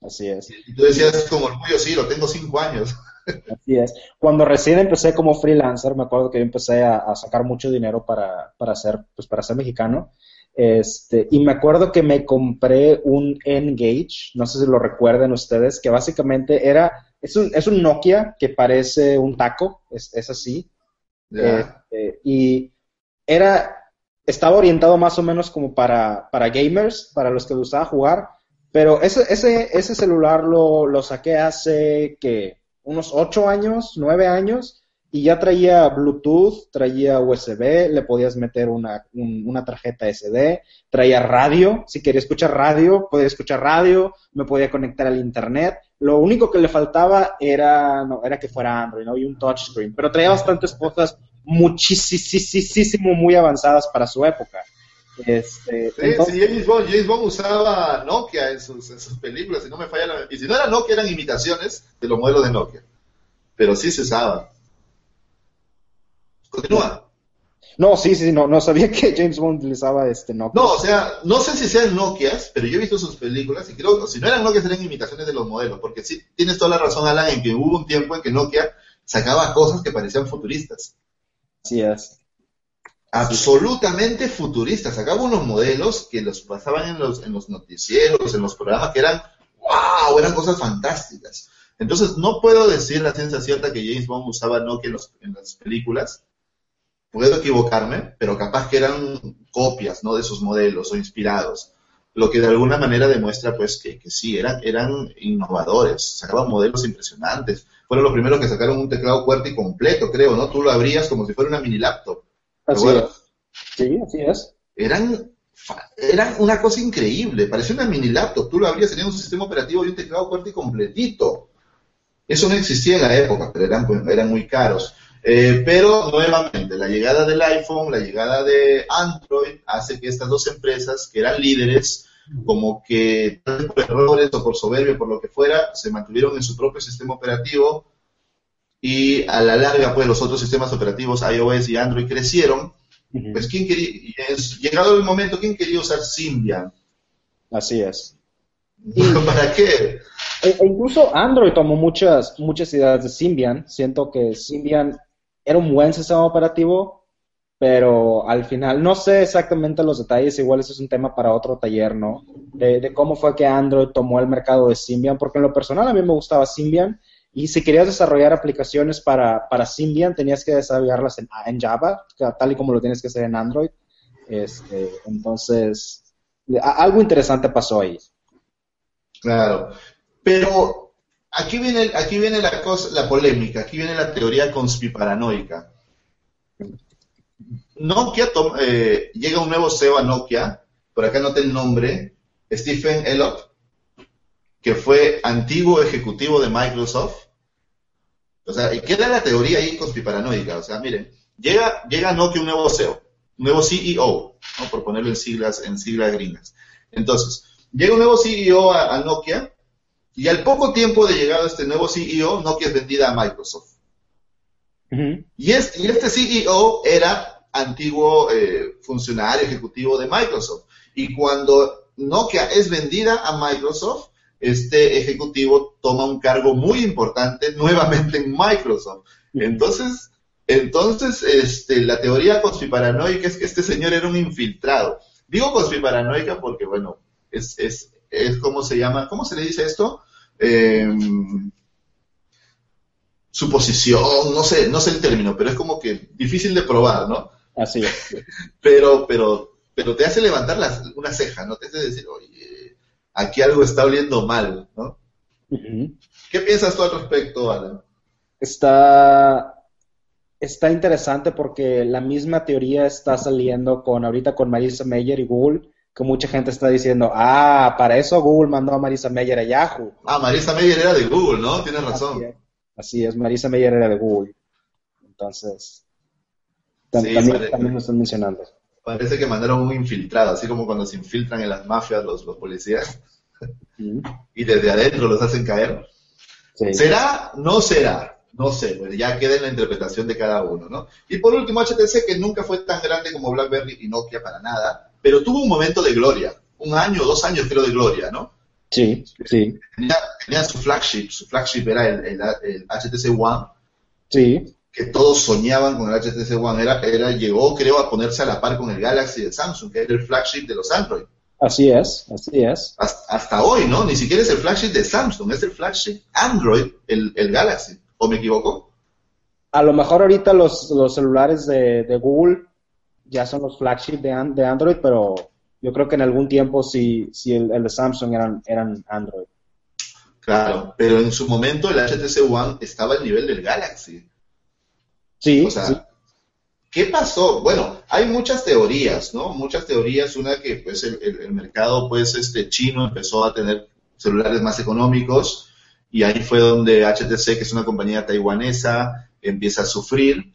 Así es. Y tú decías como orgullo, sí, lo tengo cinco años. [laughs] Así es. Cuando recién empecé como freelancer, me acuerdo que yo empecé a, sacar mucho dinero para, para, ser, pues para ser mexicano. Este, y me acuerdo que me compré un N-Gage, no sé si lo recuerden ustedes, que básicamente era, es un, es un Nokia que parece un taco, es, es así. Este, y era, estaba orientado más o menos como para, para gamers, para los que gustaba jugar, pero ese, ese, ese celular lo, lo saqué hace que unos ocho años, nueve años, y ya traía Bluetooth, traía USB, le podías meter una, una tarjeta SD, traía radio, si quería escuchar radio, podía escuchar radio, me podía conectar al internet. Lo único que le faltaba era, no, era que fuera Android, ¿no? Y un touchscreen, pero traía bastantes cosas muchísimo, muy avanzadas para su época. Este, sí, James, Bond, James, Bond, usaba Nokia en sus, en sus películas, si no me falla la... Y si no era Nokia, eran imitaciones de los modelos de Nokia. Pero sí se usaba. Continúa. No, sí, sí, no, no sabía [laughs] que James Bond utilizaba este Nokia. No, o sea, no sé si sean Nokias, pero yo he visto sus películas y creo que si no eran Nokias eran imitaciones de los modelos, porque sí, tienes toda la razón, Alan, en que hubo un tiempo en que Nokia sacaba cosas que parecían futuristas. Sí es. Absolutamente futuristas. Sacaba unos modelos que los pasaban en los, en los noticieros, en los programas que eran, wow, eran cosas fantásticas. Entonces, no puedo decir la ciencia cierta que James Bond usaba Nokia en, en las películas, puedo equivocarme, pero capaz que eran copias, ¿no? De esos modelos o inspirados. Lo que de alguna manera demuestra, pues, que, sí, eran, eran innovadores, sacaban modelos impresionantes. Fueron los primeros que sacaron un teclado QWERTY completo, creo, ¿no? Tú lo abrías como si fuera una mini laptop. Así es. Sí, así es. Eran, eran una cosa increíble, parecía una mini laptop. Tú lo abrías, tenía un sistema operativo y un teclado QWERTY completito. Eso no existía en la época, pero eran, pues, eran muy caros. Eh, pero nuevamente, la llegada del iPhone, la llegada de Android, hace que estas dos empresas, que eran líderes, como que por errores o por soberbia, por lo que fuera, se mantuvieron en su propio sistema operativo y a la larga, pues los otros sistemas operativos, iOS y Android, crecieron. Pues, ¿quién quería, llegado el momento, ¿quién quería usar Symbian? Así es. [laughs] ¿Para qué? E, e incluso Android tomó muchas, muchas ideas de Symbian. Siento que Symbian era un buen sistema operativo, pero al final no sé exactamente los detalles, igual ese es un tema para otro taller, ¿no? De, cómo fue que Android tomó el mercado de Symbian, porque en lo personal a mí me gustaba Symbian, y si querías desarrollar aplicaciones para, para Symbian, tenías que desarrollarlas en, en Java, tal y como lo tienes que hacer en Android. Este, entonces, algo interesante pasó ahí. Claro, pero Aquí viene, aquí viene la, cosa, la polémica, aquí viene la teoría conspiparanoica. Nokia eh, llega un nuevo CEO a Nokia, por acá noté el nombre, Stephen Elop, que fue antiguo ejecutivo de Microsoft. O sea, y queda la teoría ahí conspiparanoica. O sea, miren, llega, llega a Nokia un nuevo CEO, un nuevo CEO, ¿no? por ponerlo en siglas, en siglas gringas. Entonces, llega un nuevo CEO a Nokia y al poco tiempo de llegar a este nuevo CEO, Nokia es vendida a Microsoft. y, este CEO era antiguo eh, funcionario ejecutivo de Microsoft. Y cuando Nokia es vendida a Microsoft, este ejecutivo toma un cargo muy importante nuevamente en Microsoft. Entonces, entonces este, la teoría conspiparanoica es que este señor era un infiltrado. Digo conspiparanoica porque, bueno, es, es, es como se llama, ¿cómo se le dice esto? Eh, suposición, no sé, no sé el término, pero es como que difícil de probar, ¿no? Así es. [laughs] Pero, pero, pero te hace levantar una ceja, ¿no? Te hace decir, oye, aquí algo está oliendo mal, ¿no? ¿Qué piensas tú al respecto, Alan? Está, está interesante porque la misma teoría está saliendo con ahorita con Marisa Meyer y Google que mucha gente está diciendo, ah, para eso Google mandó a Marisa Meyer a Yahoo. Ah, Marisa Meyer era de Google, ¿no? Tienes razón. Así es, Marisa Meyer era de Google. Entonces, también, lo están mencionando. Parece que mandaron un infiltrado, así como cuando se infiltran en las mafias los, los policías. [laughs] y desde adentro los hacen caer. ¿Será? No será. No sé, pues ya queda en la interpretación de cada uno, ¿no? Y por último, HTC, que nunca fue tan grande como BlackBerry y Nokia para nada, pero tuvo un momento de gloria, un año, dos años creo de gloria, ¿no? Sí, sí. Tenía, su flagship, su flagship era el, HTC One. Sí. Que todos soñaban con el HTC One. Era, era, llegó, creo, a ponerse a la par con el Galaxy de Samsung, que era el flagship de los Android. Así es, así es. Hasta, hoy, ¿no? Ni siquiera es el flagship de Samsung, es el flagship Android, el, Galaxy. ¿O me equivoco? A lo mejor ahorita los, los celulares de, de Google ya son los flagship de, de Android, pero yo creo que en algún tiempo sí, sí el, de Samsung eran, eran Android. Claro, pero en su momento el HTC One estaba al nivel del Galaxy. Sí, O sea, sí. ¿qué pasó? Bueno, hay muchas teorías, ¿no? Muchas teorías. Una que, pues, el, el- el mercado, pues, este chino empezó a tener celulares más económicos y ahí fue donde HTC, que es una compañía taiwanesa, empieza a sufrir,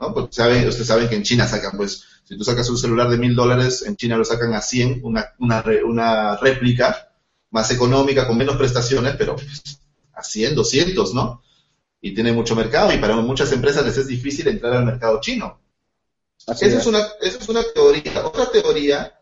¿no? Porque saben, ustedes saben que en China sacan, pues, si tú sacas un celular de mil dólares, en China lo sacan a 100, una, una, una réplica más económica, con menos prestaciones, pero pues, a 100, 200, ¿no? Y tiene mucho mercado y para muchas empresas les es difícil entrar al mercado chino. Así Esa es. es, una, esa es una teoría. Otra teoría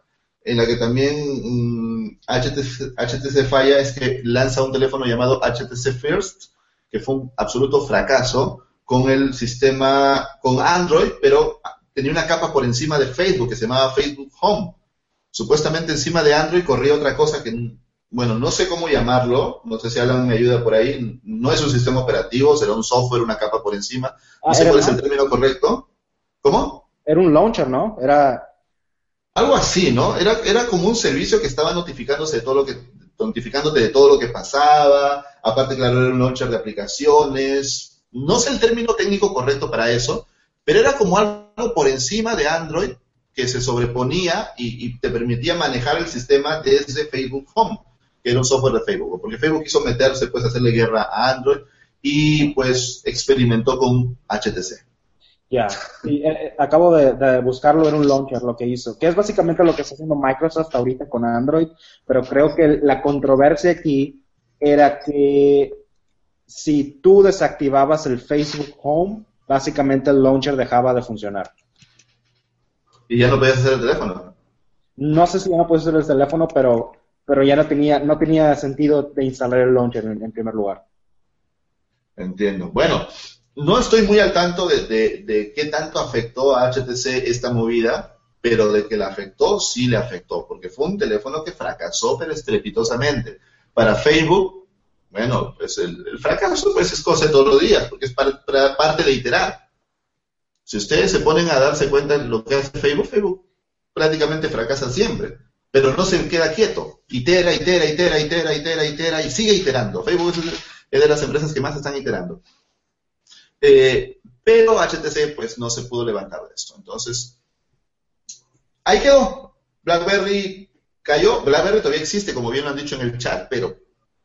en la que también mm, HTC, HTC falla es que lanza un teléfono llamado HTC First, que fue un absoluto fracaso con el sistema, con Android, pero tenía una capa por encima de Facebook que se llamaba Facebook Home. Supuestamente encima de Android corría otra cosa que, bueno, no sé cómo llamarlo, no sé si Alan me ayuda por ahí, no es un sistema operativo, será un software, una capa por encima, no Ah, sé era, cuál es el término correcto. ¿Cómo? era un launcher, ¿no? Era. Algo así, ¿no? Era, era como un servicio que estaba notificándose de todo lo que, notificándote de todo lo que pasaba. Aparte, claro, era un launcher de aplicaciones. No sé el término técnico correcto para eso, pero era como algo por encima de Android que se sobreponía y, te permitía manejar el sistema desde Facebook Home, que era un software de Facebook. Porque Facebook quiso meterse, pues, a hacerle guerra a Android y, pues, experimentó con HTC. Ya. Eh, eh, acabo de, de buscarlo, era un launcher lo que hizo, que es básicamente lo que está haciendo Microsoft ahorita con Android, pero creo que la controversia aquí era que si tú desactivabas el Facebook Home, básicamente el launcher dejaba de funcionar. Y ya no podías hacer el teléfono. No sé si ya no puedes usar el teléfono, pero, pero ya no tenía, no tenía sentido de instalar el launcher en, en primer lugar. Entiendo. Bueno, no estoy muy al tanto de, de- de qué tanto afectó a HTC esta movida, pero de que la afectó, sí le afectó, porque fue un teléfono que fracasó, pero estrepitosamente. Para Facebook, bueno, pues el, fracaso pues es cosa de todos los días, porque es parte de iterar. Si ustedes se ponen a darse cuenta de lo que hace Facebook, Facebook prácticamente fracasa siempre, pero no se queda quieto. Itera, itera, itera, itera, itera, itera, y sigue iterando. Facebook es, es de las empresas que más están iterando. Eh, pero HTC pues no se pudo levantar de esto. Entonces, ahí quedó. BlackBerry cayó. BlackBerry todavía existe, como bien lo han dicho en el chat, pero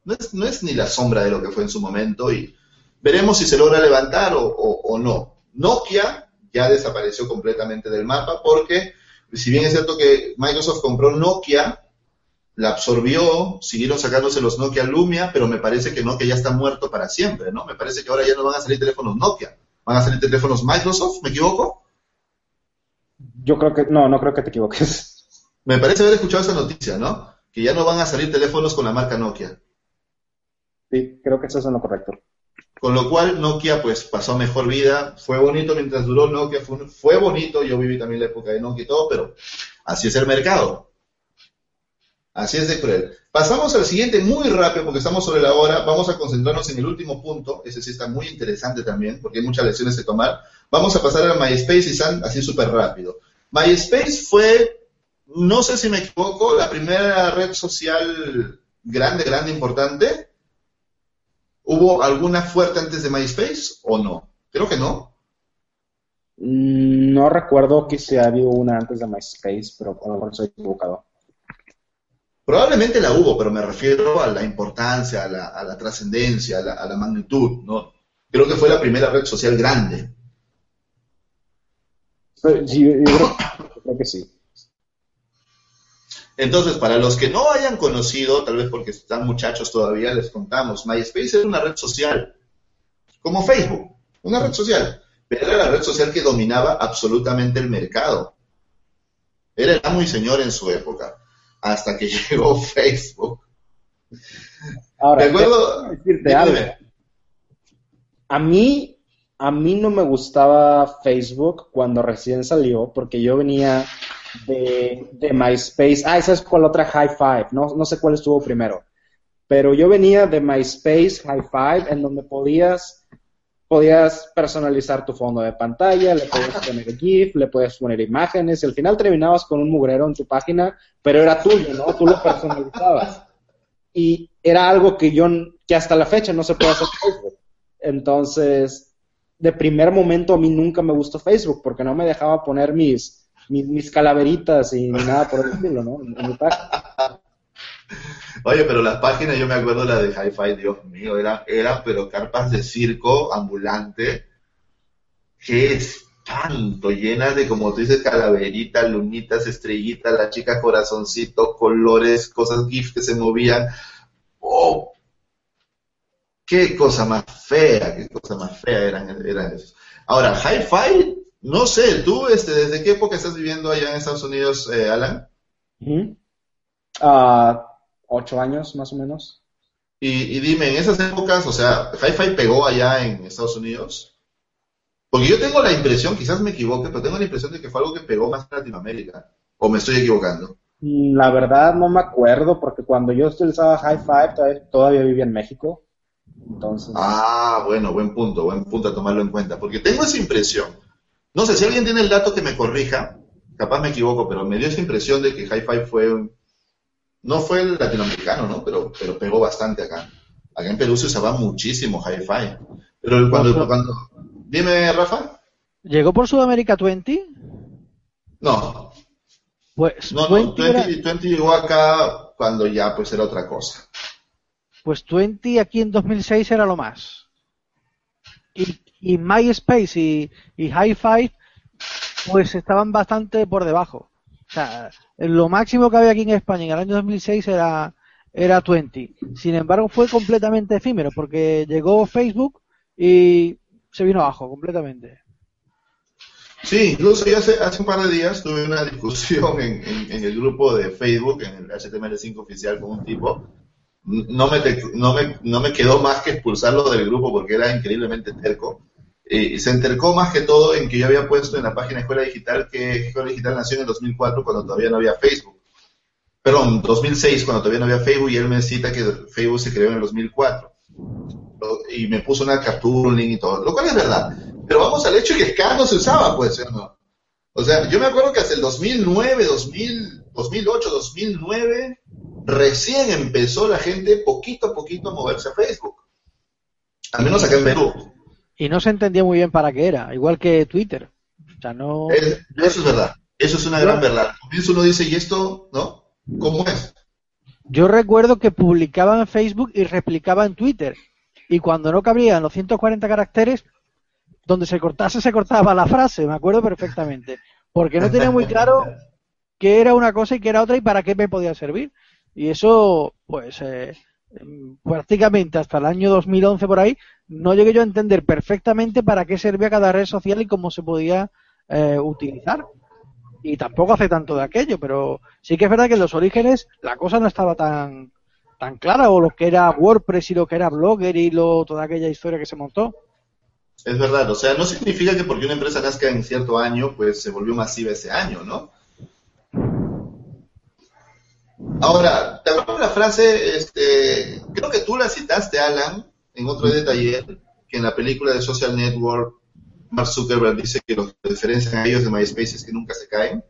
no es, no es ni la sombra de lo que fue en su momento y veremos si se logra levantar o, o- o no. Nokia ya desapareció completamente del mapa porque, si bien es cierto que Microsoft compró Nokia, la absorbió, siguieron sacándose los Nokia Lumia, pero me parece que Nokia ya está muerto para siempre, ¿no? Me parece que ahora ya no van a salir teléfonos Nokia, van a salir teléfonos Microsoft, ¿me equivoco? Yo creo que, no, no creo que te equivoques. Me parece haber escuchado esta noticia, ¿no? Que ya no van a salir teléfonos con la marca Nokia. Sí, creo que eso es lo correcto. Con lo cual Nokia pues pasó mejor vida, fue bonito mientras duró Nokia, fue, fue bonito, yo viví también la época de Nokia y todo, pero así es el mercado. Así es de cruel. Pasamos al siguiente muy rápido porque estamos sobre la hora, vamos a concentrarnos en el último punto, ese sí está muy interesante también porque hay muchas lecciones que tomar. Vamos a pasar a MySpace y Sun así súper rápido. MySpace fue, no sé si me equivoco, la primera red social grande, grande, importante. ¿Hubo alguna fuerte antes de MySpace o no? Creo que no. Mm, No recuerdo que si había una antes de MySpace, pero a lo mejor estoy equivocado. Probablemente la hubo, pero me refiero a la importancia, a la, a la trascendencia, a la, a la magnitud, ¿no? Creo que fue la primera red social grande. Sí, yo, [coughs] creo que sí. Entonces, para los que no hayan conocido, tal vez porque están muchachos todavía, les contamos, MySpace era una red social, como Facebook, una red social, pero era la red social que dominaba absolutamente el mercado. Era el amo y señor en su época, hasta que [laughs] llegó Facebook. Ahora, ¿De acuerdo? déjame decirte algo. A mí, a mí no me gustaba Facebook cuando recién salió, porque yo venía de, de MySpace. Ah, esa es cuál otra High Five. No, no sé cuál estuvo primero. Pero yo venía de MySpace High Five, en donde podías, podías personalizar tu fondo de pantalla, le podías poner GIF, le podías poner imágenes, y al final terminabas con un mugrero en tu página, pero era tuyo, ¿no? Tú lo personalizabas. Y era algo que yo, que hasta la fecha no se puede hacer Facebook. Entonces, de primer momento a mí nunca me gustó Facebook porque no me dejaba poner mis, mis, calaveritas y nada por el estilo, ¿no? En mi. Oye, pero las páginas, yo me acuerdo la de Hi-Fi, Dios mío, eran, eran pero carpas de circo ambulante. Qué espanto, llenas de, como tú dices, calaveritas, lunitas, estrellitas, la chica corazoncito, colores, cosas GIF que se movían. ¡Oh! Qué cosa más fea, qué cosa más fea eran, eran esos. Ahora, Hi-Fi, no sé, tú, este, ¿desde qué época estás viviendo allá en Estados Unidos, eh, Alan? Ah, ocho años más o menos. Y, y dime, en esas épocas, o sea, Hi-Fi pegó allá en Estados Unidos. Porque yo tengo la impresión, quizás me equivoque, pero tengo la impresión de que fue algo que pegó más en Latinoamérica. ¿O me estoy equivocando? Mm, La verdad no me acuerdo porque cuando yo utilizaba High Five todavía, todavía vivía en México. Entonces, Ah, bueno, buen punto, buen punto a tomarlo en cuenta. Porque tengo esa impresión. No sé, si alguien tiene el dato que me corrija, capaz me equivoco, pero me dio esa impresión de que Hi-Fi fue, no fue el latinoamericano, ¿no? Pero, pero pegó bastante acá. Acá en Perú se usaba muchísimo Hi-Fi. Pero cuando, cuando, dime, Rafa. ¿Llegó por Sudamérica 20? No, Pues no, no, 20, era- 20, 20 llegó acá cuando ya pues era otra cosa. pues 20 aquí en 2006 era lo más. Y, y MySpace y, y Hi-Fi pues estaban bastante por debajo. O sea, lo máximo que había aquí en España en el año 2006 era, era 20. Sin embargo, fue completamente efímero porque llegó Facebook y se vino abajo completamente. Sí, incluso yo hace, hace un par de días tuve una discusión en, en- el grupo de Facebook, en el HTML5 oficial con un tipo. No me, no, me, no me quedó más que expulsarlo del grupo porque era increíblemente terco. Eh, se entercó más que todo en que yo había puesto en la página Escuela Digital que Escuela Digital nació en el 2004 cuando todavía no había Facebook. Perdón, 2006 cuando todavía no había Facebook y él me cita que Facebook se creó en el 2004. Lo- Y me puso una captura, link y todo, lo cual es verdad. Pero vamos al hecho que Skype no se usaba, pues, ¿sí o no? O sea, yo me acuerdo que hasta el 2009, 2000, 2008, 2009, recién empezó la gente poquito a poquito a moverse a Facebook. Al menos acá en Perú. Y no se entendía muy bien para qué era, igual que Twitter. O sea, no... Es- eso es verdad. Eso es una gran verdad. Al comienzo uno dice, ¿y esto, no? ¿Cómo es? Yo recuerdo que publicaba en Facebook y replicaba en Twitter. Y cuando no cabrían los 140 caracteres, donde se cortase, se cortaba la frase, me acuerdo perfectamente. Porque no tenía muy claro [laughs] qué era una cosa y qué era otra y para qué me podía servir. Y eso, pues, eh, prácticamente hasta el año 2011 por ahí, no llegué yo a entender perfectamente para qué servía cada red social y cómo se podía eh, utilizar. Y tampoco hace tanto de aquello, pero sí que es verdad que en los orígenes la cosa no estaba tan, tan clara, o lo que era WordPress y lo que era Blogger y lo, toda aquella historia que se montó. Es verdad. O sea, no significa que porque una empresa nazca en cierto año, pues se volvió masiva ese año, ¿no? Ahora, ¿te acuerdas la frase? Este, creo que tú la citaste, Alan, en otro detalle, que en la película de Social Network, Mark Zuckerberg dice que los que diferencian a ellos de MySpace es que nunca se caen.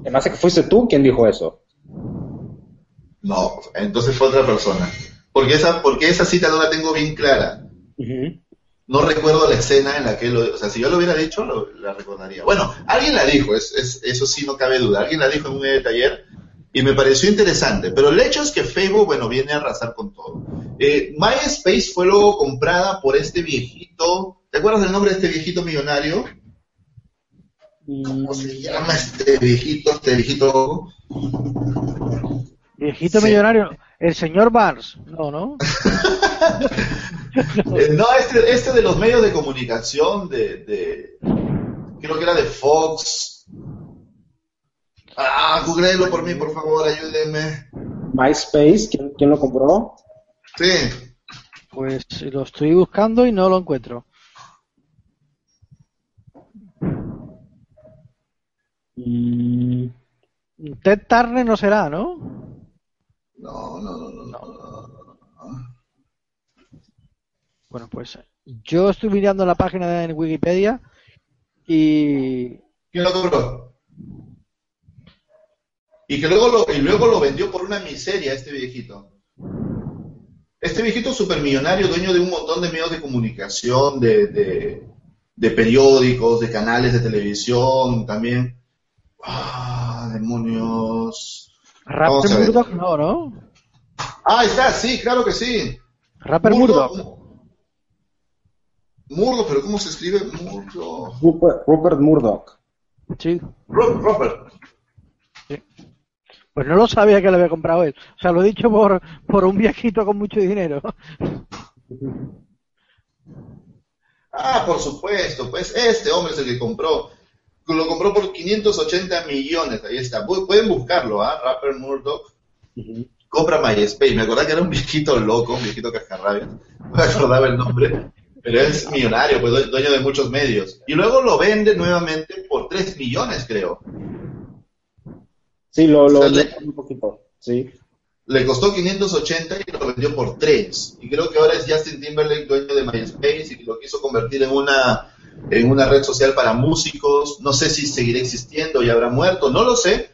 además de que fuiste tú quien dijo eso. No, entonces fue otra persona. Porque esa, porque esa cita no la tengo bien clara. No recuerdo la escena en la que lo, o sea, si yo lo hubiera dicho, lo- la recordaría. Bueno, alguien la dijo, es, es- eso sí no cabe duda. Alguien la dijo en un taller y me pareció interesante. Pero el hecho es que Facebook, bueno, viene a arrasar con todo. Eh, MySpace fue luego comprada por este viejito. ¿Te acuerdas del nombre de este viejito millonario? ¿Cómo se llama este viejito, este viejito? Viejito Sí. millonario, el señor Barnes, no, ¿no? [laughs] [laughs] No, este, este de los medios de comunicación de, de creo que era de Fox. Ah, googleenlo por mí, por favor, ayúdenme. MySpace, ¿quién, quién lo compró? Sí, Pues lo estoy buscando y no lo encuentro. Mm, Ted Turner no será, no, no, no, no. Bueno, pues yo estoy mirando la página en Wikipedia y ¿Quién lo compró? Y que luego lo, y luego lo vendió por una miseria este viejito. Este viejito supermillonario, dueño de un montón de medios de comunicación, de, de, de periódicos, de canales de televisión, también. Ah, demonios. Rapper. Murdoch no, ¿no? Ah, está, sí, claro que sí. Rapper Murdoch. Murdoch, pero ¿cómo se escribe? Murdoch. Rupert, Rupert Murdoch. Sí. Ro- Robert. Pues no lo sabía que lo había comprado él. O sea, lo he dicho por, por un viejito con mucho dinero. Ah, por supuesto, pues este hombre es el que compró. Lo compró por 580 millones, ahí está. Pu- Pueden buscarlo, ¿ah? Rapper Murdoch. Compra MySpace. Me acordaba que era un viejito loco, un viejito cascarrabias. No me acordaba el nombre. Pero es millonario, pues due- dueño de muchos medios. Y luego lo vende nuevamente por 3 millones, creo. Sí, lo, lo, lo- un poquito. Sí. Le costó 580 y lo vendió por 3. Y creo que ahora es Justin Timberlake dueño de MySpace y lo quiso convertir en una, en una red social para músicos. No sé si seguirá existiendo y habrá muerto, no lo sé.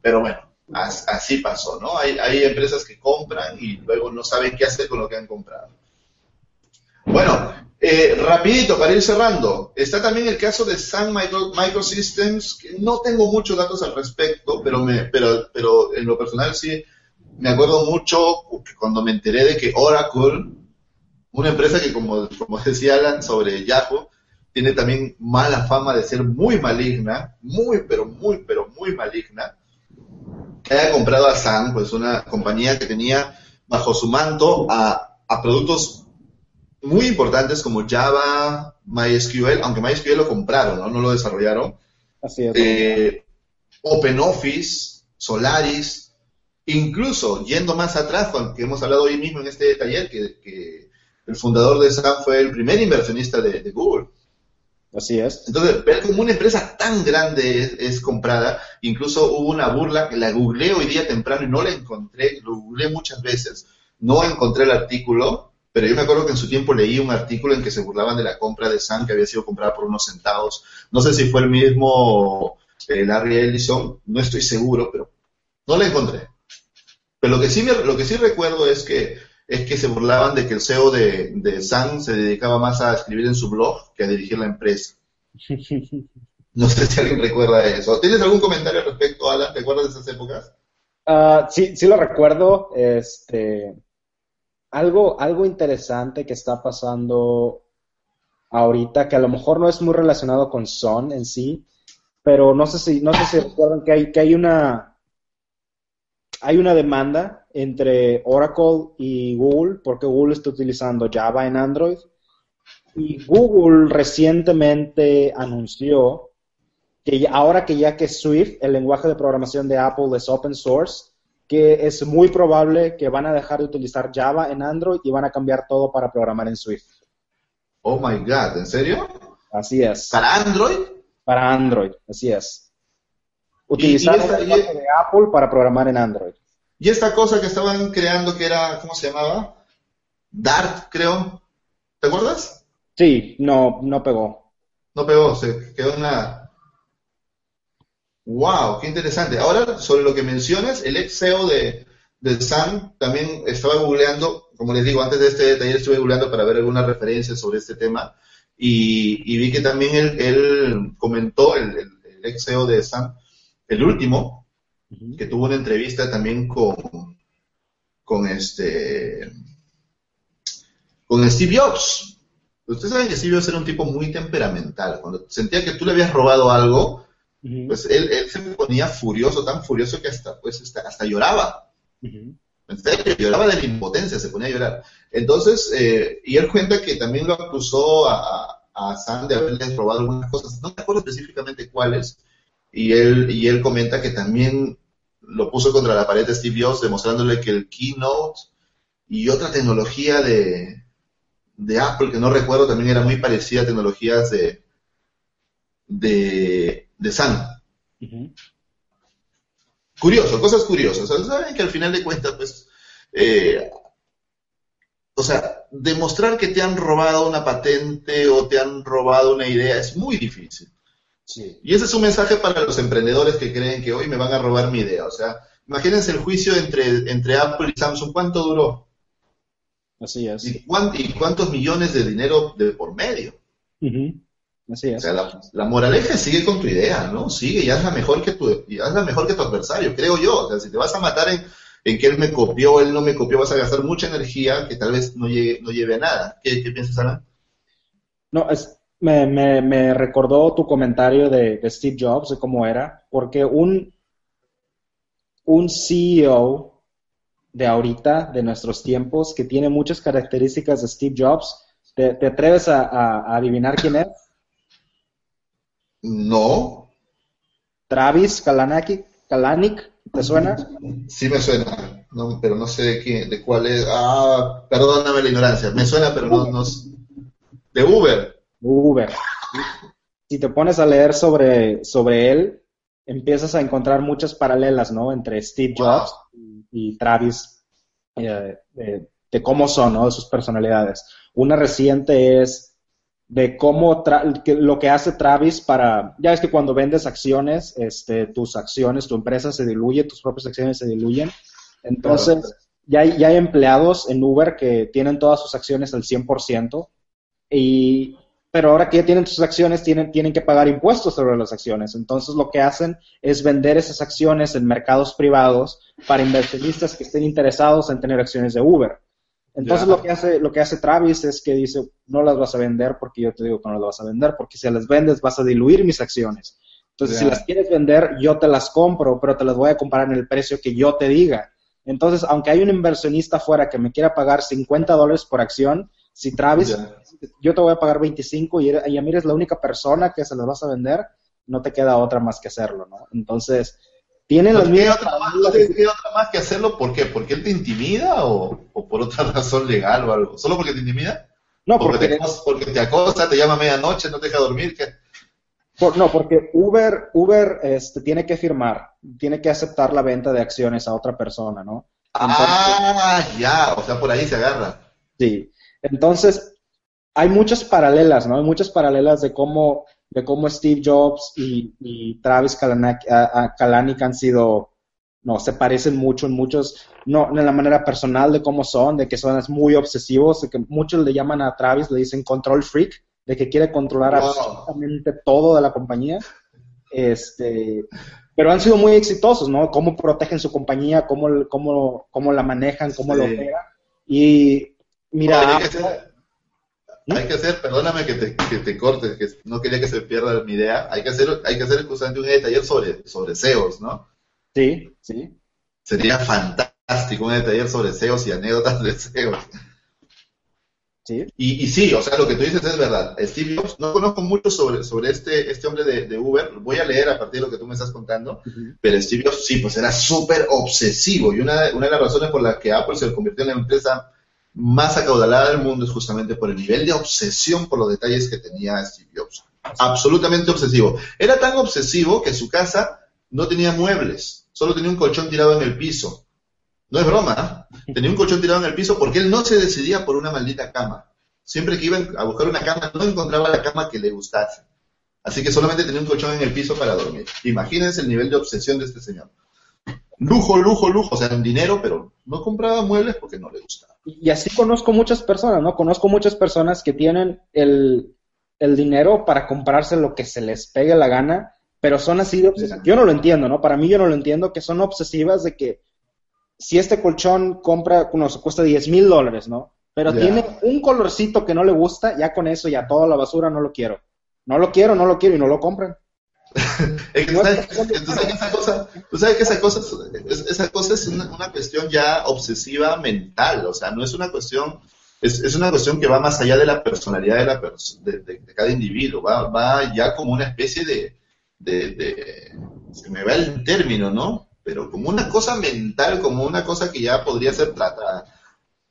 Pero bueno, as- así pasó, ¿no? Hay, hay empresas que compran y luego no saben qué hacer con lo que han comprado. Bueno, eh, rapidito para ir cerrando. Está también el caso de Sun Micro- Microsystems, que no tengo muchos datos al respecto, pero, me, pero, pero en lo personal sí me acuerdo mucho cuando me enteré de que Oracle, una empresa que como, como decía Alan sobre Yahoo, tiene también mala fama de ser muy maligna, muy, pero muy, pero muy maligna, que haya comprado a Sun, pues una compañía que tenía bajo su manto a, a productos muy importantes como Java, MySQL, aunque MySQL lo compraron, ¿no? No lo desarrollaron. Así es. Eh, OpenOffice, Solaris, incluso yendo más atrás, con que hemos hablado hoy mismo en este taller, que, que el fundador de SAP fue el primer inversionista de, de Google. Así es. Entonces, ver como una empresa tan grande es, es comprada, incluso hubo una burla que la googleé hoy día temprano y no la encontré, lo googleé muchas veces, no encontré el artículo, pero yo me acuerdo que en su tiempo leí un artículo en que se burlaban de la compra de Sun que había sido comprada por unos centavos. No sé si fue el mismo eh, Larry Ellison, no estoy seguro, pero no la encontré. Pero lo que sí, me- lo que sí recuerdo es que es que se burlaban de que el CEO de, de Sun se dedicaba más a escribir en su blog que a dirigir la empresa. [laughs] No sé si alguien recuerda eso. ¿Tienes algún comentario respecto, Alan? ¿Te acuerdas de esas épocas? Ah, sí, sí lo recuerdo. Este, algo, algo interesante que está pasando ahorita, que a lo mejor no es muy relacionado con Son en sí, pero no sé si, no sé si recuerdan que hay, que hay una, hay una demanda entre Oracle y Google, porque Google está utilizando Java en Android. Y Google recientemente anunció que ahora que ya que Swift, el lenguaje de programación de Apple, es open source, que es muy probable que van a dejar de utilizar Java en Android y van a cambiar todo para programar en Swift. Oh my God, ¿en serio? Así es. ¿Para Android? Para Android, así es. Utilizar el lenguaje de Apple para programar en Android. Y esta cosa que estaban creando que era, ¿cómo se llamaba? Dart, creo. ¿Te acuerdas? Sí, no, no pegó. No pegó, se quedó en nada. Wow, qué interesante. Ahora, sobre lo que mencionas, el ex CEO de, de Sun también estaba googleando, como les digo, antes de este taller estuve googleando para ver algunas referencias sobre este tema y, y vi que también él, él comentó, el, el- el ex CEO de Sun, el último, que tuvo una entrevista también con, con este, con Steve Jobs. Ustedes saben que Steve Jobs era un tipo muy temperamental. Cuando sentía que tú le habías robado algo, Pues él, él se ponía furioso, tan furioso que hasta, pues, hasta, hasta lloraba. ujú. En serio, lloraba de la impotencia, se ponía a llorar. Entonces, eh, y él cuenta que también lo acusó a, a Sam de haberle robado algunas cosas, no me acuerdo específicamente cuáles, y él, y él comenta que también lo puso contra la pared de Steve Jobs, demostrándole que el Keynote y otra tecnología de, de Apple, que no recuerdo, también era muy parecida a tecnologías de, de, de. Ujú. Curioso, cosas curiosas. O sea, Saben que al final de cuentas, pues, eh, o sea, demostrar que te han robado una patente o te han robado una idea es muy difícil. Sí. Y ese es un mensaje para los emprendedores que creen que hoy me van a robar mi idea. O sea, imagínense el juicio entre, entre Apple y Samsung, ¿cuánto duró? Así es. ¿Y, cuántos millones de dinero de por medio? Así es. O sea, la, la, moraleja sigue con tu idea, ¿no? Sigue y hazla mejor que tu, y hazla mejor que tu adversario, creo yo. O sea, si te vas a matar en, en que él me copió, él no me copió, vas a gastar mucha energía que tal vez no llegue, no lleve a nada. ¿Qué, piensas, Alan? No, es, me, me, me, recordó tu comentario de, de, Steve Jobs, de cómo era, porque un, un CEO de ahorita, de nuestros tiempos, que tiene muchas características de Steve Jobs, ¿te, te atreves a, a, adivinar quién es? No. Travis Kalanick, Kalanick ¿te suena? Sí me suena, no, pero no sé de, quién, de cuál es. Ah, perdóname la ignorancia, me suena, pero no, no de Uber. Uber. Si te pones a leer sobre, sobre él, empiezas a encontrar muchas paralelas, ¿no? Entre Steve Jobs y, Travis, eh, de, cómo son, ¿no? De sus personalidades. Una reciente es de cómo lo que hace Travis para, ya es que cuando vendes acciones, este, tus acciones, tu empresa se diluye, tus propias acciones se diluyen. Entonces, ya, hay, ya hay empleados en Uber que tienen todas sus acciones al 100% y pero ahora que ya tienen sus acciones, tienen, tienen que pagar impuestos sobre las acciones. Entonces lo que hacen es vender esas acciones en mercados privados para inversionistas que estén interesados en tener acciones de Uber. Entonces lo que hace lo que hace Travis es que dice, no las vas a vender porque yo te digo que no las vas a vender, porque si las vendes vas a diluir mis acciones. Entonces si las quieres vender, yo te las compro, pero te las voy a comprar en el precio que yo te diga. Entonces, aunque hay un inversionista afuera que me quiera pagar 50 dólares por acción, si Travis, yo te voy a pagar 25 y, y a mí eres la única persona que se las vas a vender, no te queda otra más que hacerlo, ¿no? Entonces, tienen las mismas... ¿No te queda otra más que hacerlo? ¿Por qué? ¿Porque él te intimida o, por otra [laughs] razón legal o algo? ¿Solo porque te intimida? No, porque, te, porque te acosa, te llama a medianoche, no te deja dormir. ¿qué? no, porque Uber, Uber este, tiene que firmar, tiene que aceptar la venta de acciones a otra persona, ¿no? ah, ya, o sea, por ahí se agarra. Sí, entonces, hay muchas paralelas, ¿no? Hay muchas paralelas de cómo, de cómo Steve Jobs y, Travis Kalanick, han sido, no, se parecen mucho en muchos, no, en la manera personal de cómo son, de que son muy obsesivos, de que muchos le llaman a Travis, le dicen control freak, de que quiere controlar absolutamente todo de la compañía. Este, pero han sido muy exitosos, ¿no? Cómo protegen su compañía, cómo, cómo, cómo la manejan, cómo lo operan. Y Mira, hay que hacer, perdóname que te, que te corte, que no quería que se pierda mi idea, hay que hacer, hay que hacer justamente un taller sobre, sobre SEOs, ¿no? Sí, sí. Sería fantástico un taller sobre SEOs y anécdotas de SEOs. Sí. Y, y, sí, o sea, lo que tú dices es verdad. Steve Jobs, no conozco mucho sobre, sobre este, este hombre de, de Uber, voy a leer a partir de lo que tú me estás contando, pero Steve Jobs sí, pues era súper obsesivo y una, una de las razones por las que Apple se convirtió en la empresa más acaudalada del mundo es justamente por el nivel de obsesión por los detalles que tenía Steve Jobs. Absolutamente obsesivo. Era tan obsesivo que su casa no tenía muebles, solo tenía un colchón tirado en el piso. No es broma, ¿eh? tenía un colchón tirado en el piso porque él no se decidía por una maldita cama. Siempre que iba a buscar una cama, no encontraba la cama que le gustase. Así que solamente tenía un colchón en el piso para dormir. Imagínense el nivel de obsesión de este señor. Lujo, lujo, lujo, o sea, dinero, pero no compraba muebles porque no le gustaba. Y así conozco muchas personas, ¿no? Conozco muchas personas que tienen el, dinero para comprarse lo que se les pegue la gana, pero son así de obsesivas. Yo no lo entiendo, ¿no? Para mí yo no lo entiendo, que son obsesivas de que si este colchón compra, no, se cuesta 10 mil dólares, ¿no? Pero tiene un colorcito que no le gusta, ya con eso, ya toda la basura no lo quiero. No lo quiero, no lo quiero y no lo compran. [laughs] sabes, que esa cosa, tú sabes que esa cosa, esa cosa es una, cuestión ya obsesiva mental, o sea, no es una cuestión, es, es una cuestión que va más allá de la personalidad de, la de, cada individuo, va, va ya como una especie de, de, se me va el término, ¿no? Pero como una cosa mental, como una cosa que ya podría ser tratada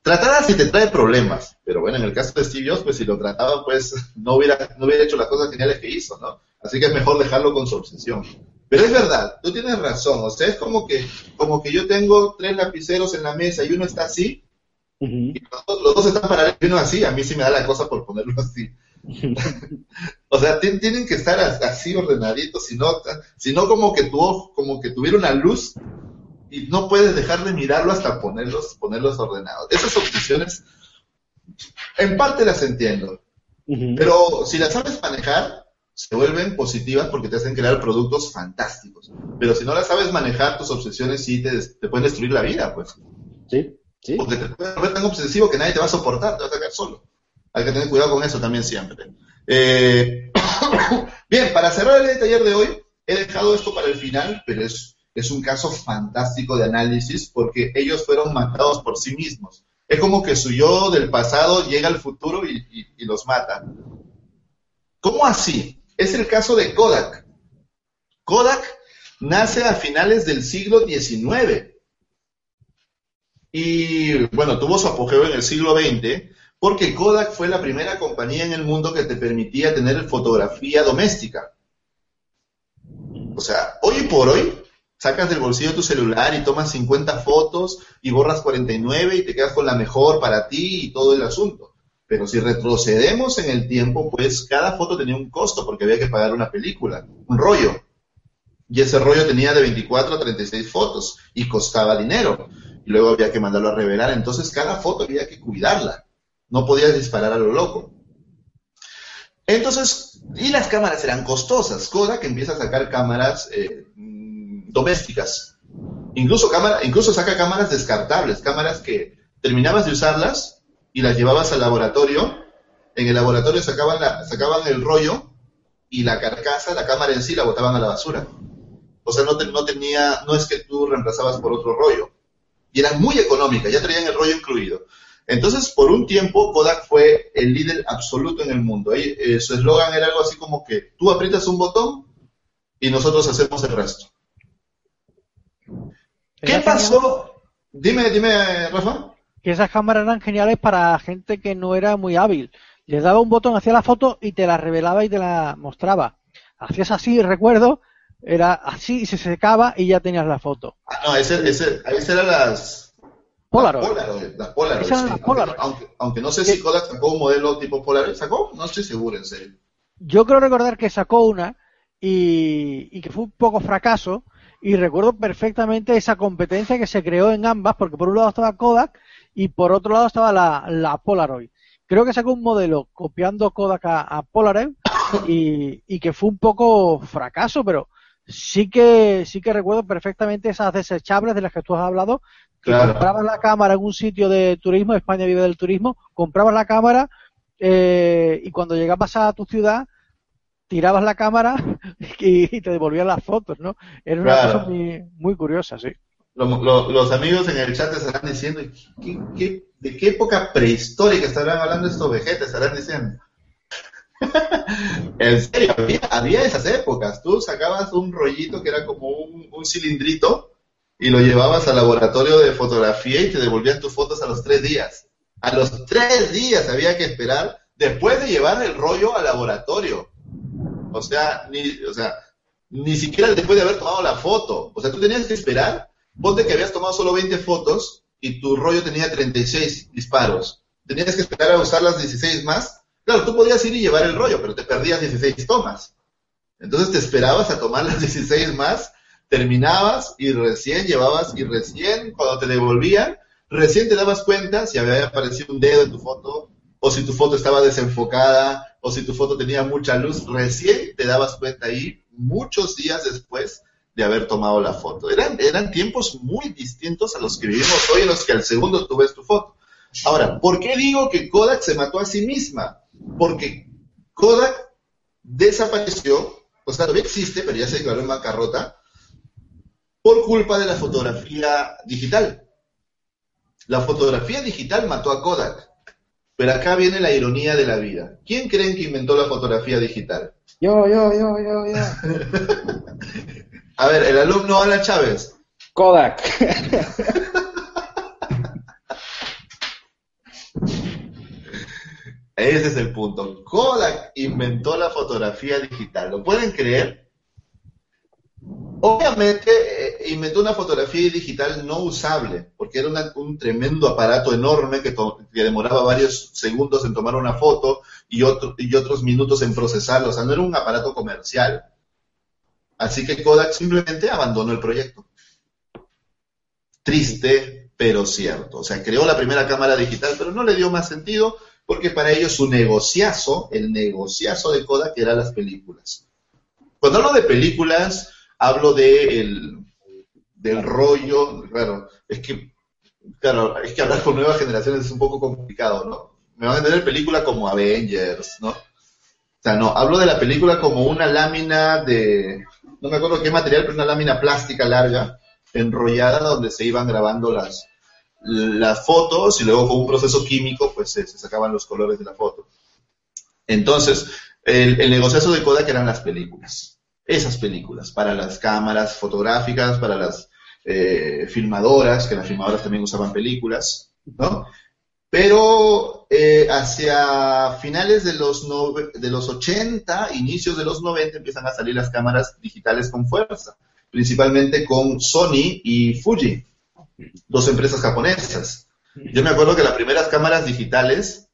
tratada si te trae problemas, pero bueno, en el caso de Steve Jobs, pues si lo trataba, pues [laughs] no hubiera, no hubiera hecho las cosas geniales que hizo, ¿no? Así que es mejor dejarlo con su obsesión. Pero es verdad, tú tienes razón, o sea, es como que, como que yo tengo tres lapiceros en la mesa y uno está así, y los, dos están paralelos y uno así, a mí sí me da la cosa por ponerlo así. [laughs] o sea, tienen que estar así ordenaditos, si no, si no como que tu, como que tuviera una luz y no puedes dejar de mirarlo hasta ponerlos, ponerlos ordenados. Esas obsesiones en parte las entiendo, pero si las sabes manejar, se vuelven positivas porque te hacen crear productos fantásticos. Pero si no las sabes manejar, tus obsesiones sí te, te pueden destruir la vida, pues. Sí, sí. Porque te puedes volver tan obsesivo que nadie te va a soportar, te vas a quedar solo. Hay que tener cuidado con eso también siempre. Eh, [coughs] bien, para cerrar el taller de hoy, he dejado esto para el final, pero es, es un caso fantástico de análisis porque ellos fueron matados por sí mismos. Es como que su yo del pasado llega al futuro y, los mata. ¿Cómo así? Es el caso de Kodak. Kodak nace a finales del siglo XIX. Y bueno, tuvo su apogeo en el siglo XX porque Kodak fue la primera compañía en el mundo que te permitía tener fotografía doméstica. O sea, hoy por hoy sacas del bolsillo tu celular y tomas 50 fotos y borras 49 y te quedas con la mejor para ti y todo el asunto. Pero si retrocedemos en el tiempo, pues cada foto tenía un costo porque había que pagar una película, un rollo. Y ese rollo tenía de 24 a 36 fotos y costaba dinero. Y luego había que mandarlo a revelar. Entonces cada foto había que cuidarla. No podías disparar a lo loco. Entonces, y las cámaras eran costosas. Kodak empieza a sacar cámaras eh, domésticas. Incluso, cámara, incluso saca cámaras descartables, cámaras que terminabas de usarlas y las llevabas al laboratorio. En el laboratorio sacaban, la, sacaban el rollo y la carcasa, la cámara en sí, la botaban a la basura. O sea, no, no tenía, no es que tú reemplazabas por otro rollo. Y eran muy económicas, ya traían el rollo incluido. Entonces, por un tiempo, Kodak fue el líder absoluto en el mundo. Eh, su eslogan era algo así como que tú aprietas un botón y nosotros hacemos el resto. ¿Qué pasó? Dime, dime, Rafa. Que esas cámaras eran geniales para gente que no era muy hábil. Les daba un botón, hacía la foto y te la revelaba y te la mostraba. Hacías así, recuerdo, era así y se secaba y ya tenías la foto. Ah, no, ese, ese, ese eran las, Polaroid. Las Polaroid, Aunque, no sé si Kodak sacó un modelo tipo Polaroid, ¿sacó? No estoy seguro, en serio. Yo creo recordar que sacó una y, y, que fue un poco fracaso. Y recuerdo perfectamente esa competencia que se creó en ambas, porque por un lado estaba Kodak y por otro lado estaba la, la Polaroid. Creo que sacó un modelo copiando Kodak a, Polaroid y, y, que fue un poco fracaso, pero sí que sí que recuerdo perfectamente esas desechables de las que tú has hablado comprabas la cámara en un sitio de turismo, España vive del turismo, comprabas la cámara eh, y cuando llegabas a tu ciudad tirabas la cámara [laughs] y, te devolvían las fotos, ¿no? Era una cosa muy, curiosa, sí. Los, amigos en el chat estarán diciendo, de qué época prehistórica estarán hablando estos vejetes? Estarán diciendo. [laughs] en serio, había, esas épocas. Tú sacabas un rollito que era como un, un cilindrito y lo llevabas al laboratorio de fotografía y te devolvían tus fotos a los tres días. A los tres días había que esperar después de llevar el rollo al laboratorio. O sea, ni, o sea, ni siquiera después de haber tomado la foto. O sea, tú tenías que esperar. Ponte que habías tomado solo 20 fotos y tu rollo tenía 36 disparos. Tenías que esperar a usar las 16 más. Claro, tú podías ir y llevar el rollo, pero te perdías 16 tomas. Entonces te esperabas a tomar las 16 más terminabas y recién llevabas y recién cuando te devolvían, recién te dabas cuenta si había aparecido un dedo en tu foto o si tu foto estaba desenfocada o si tu foto tenía mucha luz, recién te dabas cuenta ahí muchos días después de haber tomado la foto. Eran, eran tiempos muy distintos a los que vivimos hoy en los que al segundo tú ves tu foto. Ahora, ¿por qué digo que Kodak se mató a sí misma? Porque Kodak desapareció, o sea, todavía existe, pero ya se declaró en bancarrota, por culpa de la fotografía digital. La fotografía digital mató a Kodak. Pero acá viene la ironía de la vida. ¿Quién creen que inventó la fotografía digital? Yo, yo, yo, yo, yo. a ver, el alumno Alan Chávez. Kodak. Ese es el punto. Kodak inventó la fotografía digital. ¿Lo pueden creer? Obviamente eh, inventó una fotografía digital no usable, porque era un tremendo aparato enorme que, demoraba varios segundos en tomar una foto y, y otros minutos en procesarlo. O sea, no era un aparato comercial. Así que Kodak simplemente abandonó el proyecto. Triste, pero cierto. O sea, creó la primera cámara digital, pero no le dio más sentido porque para ellos su negociazo, el negociazo de Kodak era las películas. Cuando hablo de películas, hablo de el, del rollo, claro, es que, claro, es que hablar con nuevas generaciones es un poco complicado, ¿no? Me van a entender película como Avengers, ¿no? O sea, no, hablo de la película como una lámina de, no me acuerdo qué material, pero una lámina plástica larga, enrollada, donde se iban grabando las, las fotos y luego con un proceso químico, pues se, sacaban los colores de la foto. Entonces, el, el negociazo de Kodak eran las películas. Esas películas, para las cámaras fotográficas, para las eh, filmadoras, que las filmadoras también usaban películas, ¿no? Pero eh, hacia finales de los, de los 80, inicios de los 90, empiezan a salir las cámaras digitales con fuerza, principalmente con Sony y Fuji, dos empresas japonesas. Yo me acuerdo que las primeras cámaras digitales,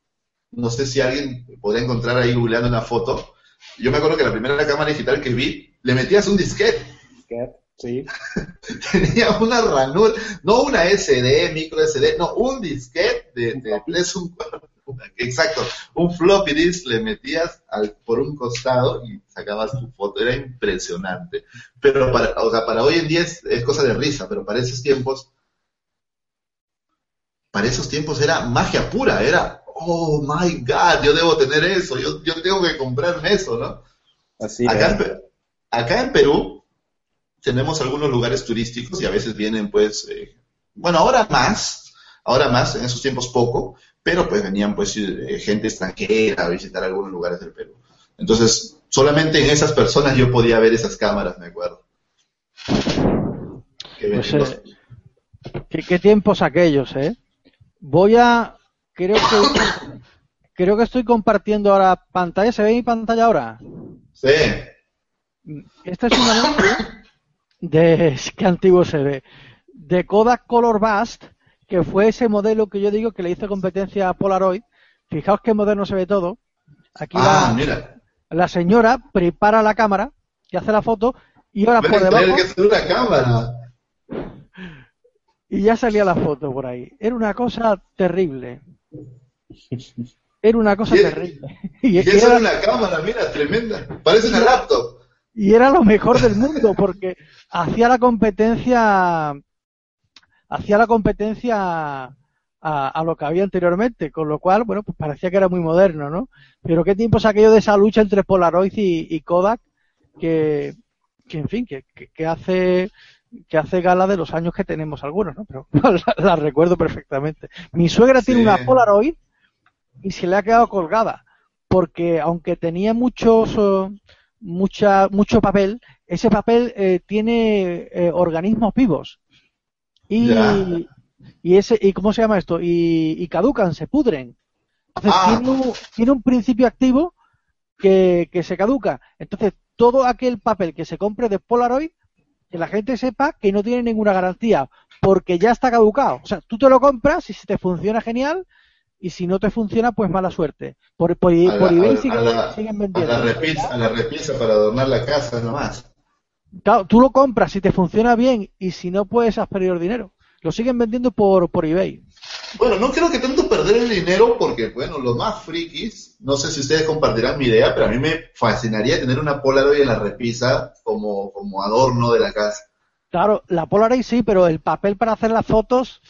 no sé si alguien podría encontrar ahí googleando una foto, yo me acuerdo que la primera cámara digital que vi, le metías un disquete. Disquete, sí. [laughs] Tenía una ranura, no una SD, micro SD, no, un disquete de, de [laughs] exacto, un floppy disk le metías al, por un costado y sacabas tu foto, era impresionante. Pero para, o sea, para hoy en día es, es cosa de risa, pero para esos tiempos, para esos tiempos era magia pura, era, oh my god, yo debo tener eso, yo, yo tengo que comprarme eso, ¿no? Así acá, acá en Perú tenemos algunos lugares turísticos y a veces vienen pues, eh, bueno, ahora más, ahora más, en esos tiempos poco, pero pues venían pues eh, gente extranjera a visitar algunos lugares del Perú. Entonces, solamente en esas personas yo podía ver esas cámaras, me acuerdo. Pues, eh, ¿qué, ¿qué, tiempos aquellos, ¿eh? Voy a, creo que, creo que estoy compartiendo ahora pantalla. ¿Se ve mi pantalla ahora? Sí. Este es un anuncio de, qué antiguo se ve, de Kodak Color Bust, que fue ese modelo que yo digo que le hizo competencia a Polaroid. Fijaos qué moderno se ve todo. Aquí ah, la, mira. la señora prepara la cámara y hace la foto y ahora por debajo... que una cámara. [laughs] Y ya salía la foto por ahí. Era una cosa terrible. Era una cosa y terrible. [laughs] Y, y eso era una cámara, mira, tremenda. Parece una laptop. Y era lo mejor del mundo porque hacía la competencia hacía la competencia a, a, lo que había anteriormente, con lo cual, bueno, pues parecía que era muy moderno, ¿no? Pero qué tiempos aquello de esa lucha entre Polaroid y, y Kodak que, que, en fin, que, que, que, hace que hace gala de los años que tenemos algunos, ¿no? Pero [laughs] la, la recuerdo perfectamente. Mi suegra sí. tiene una Polaroid y se le ha quedado colgada, porque aunque tenía muchos mucha mucho papel, ese papel eh, tiene eh, organismos vivos y, y ese y cómo se llama esto y, y caducan, se pudren. Entonces ah. tiene, un, tiene un principio activo que, que se caduca. Entonces todo aquel papel que se compre de Polaroid que la gente sepa que no tiene ninguna garantía, porque ya está caducado. O sea, tú te lo compras y si te funciona genial, y si no te funciona, pues mala suerte. Por, por, por eBay siguen, la, siguen vendiendo. A la, repisa, a la repisa para adornar la casa nomás. Claro, tú lo compras si te funciona bien y si no, pues has perdido el dinero. Lo siguen vendiendo por, por eBay. Bueno, no creo que tanto perder el dinero porque, bueno, los más frikis, no sé si ustedes compartirán mi idea, pero a mí me fascinaría tener una Polaroid en la repisa como, como adorno de la casa. Claro, la Polaroid sí, pero el papel para hacer las fotos...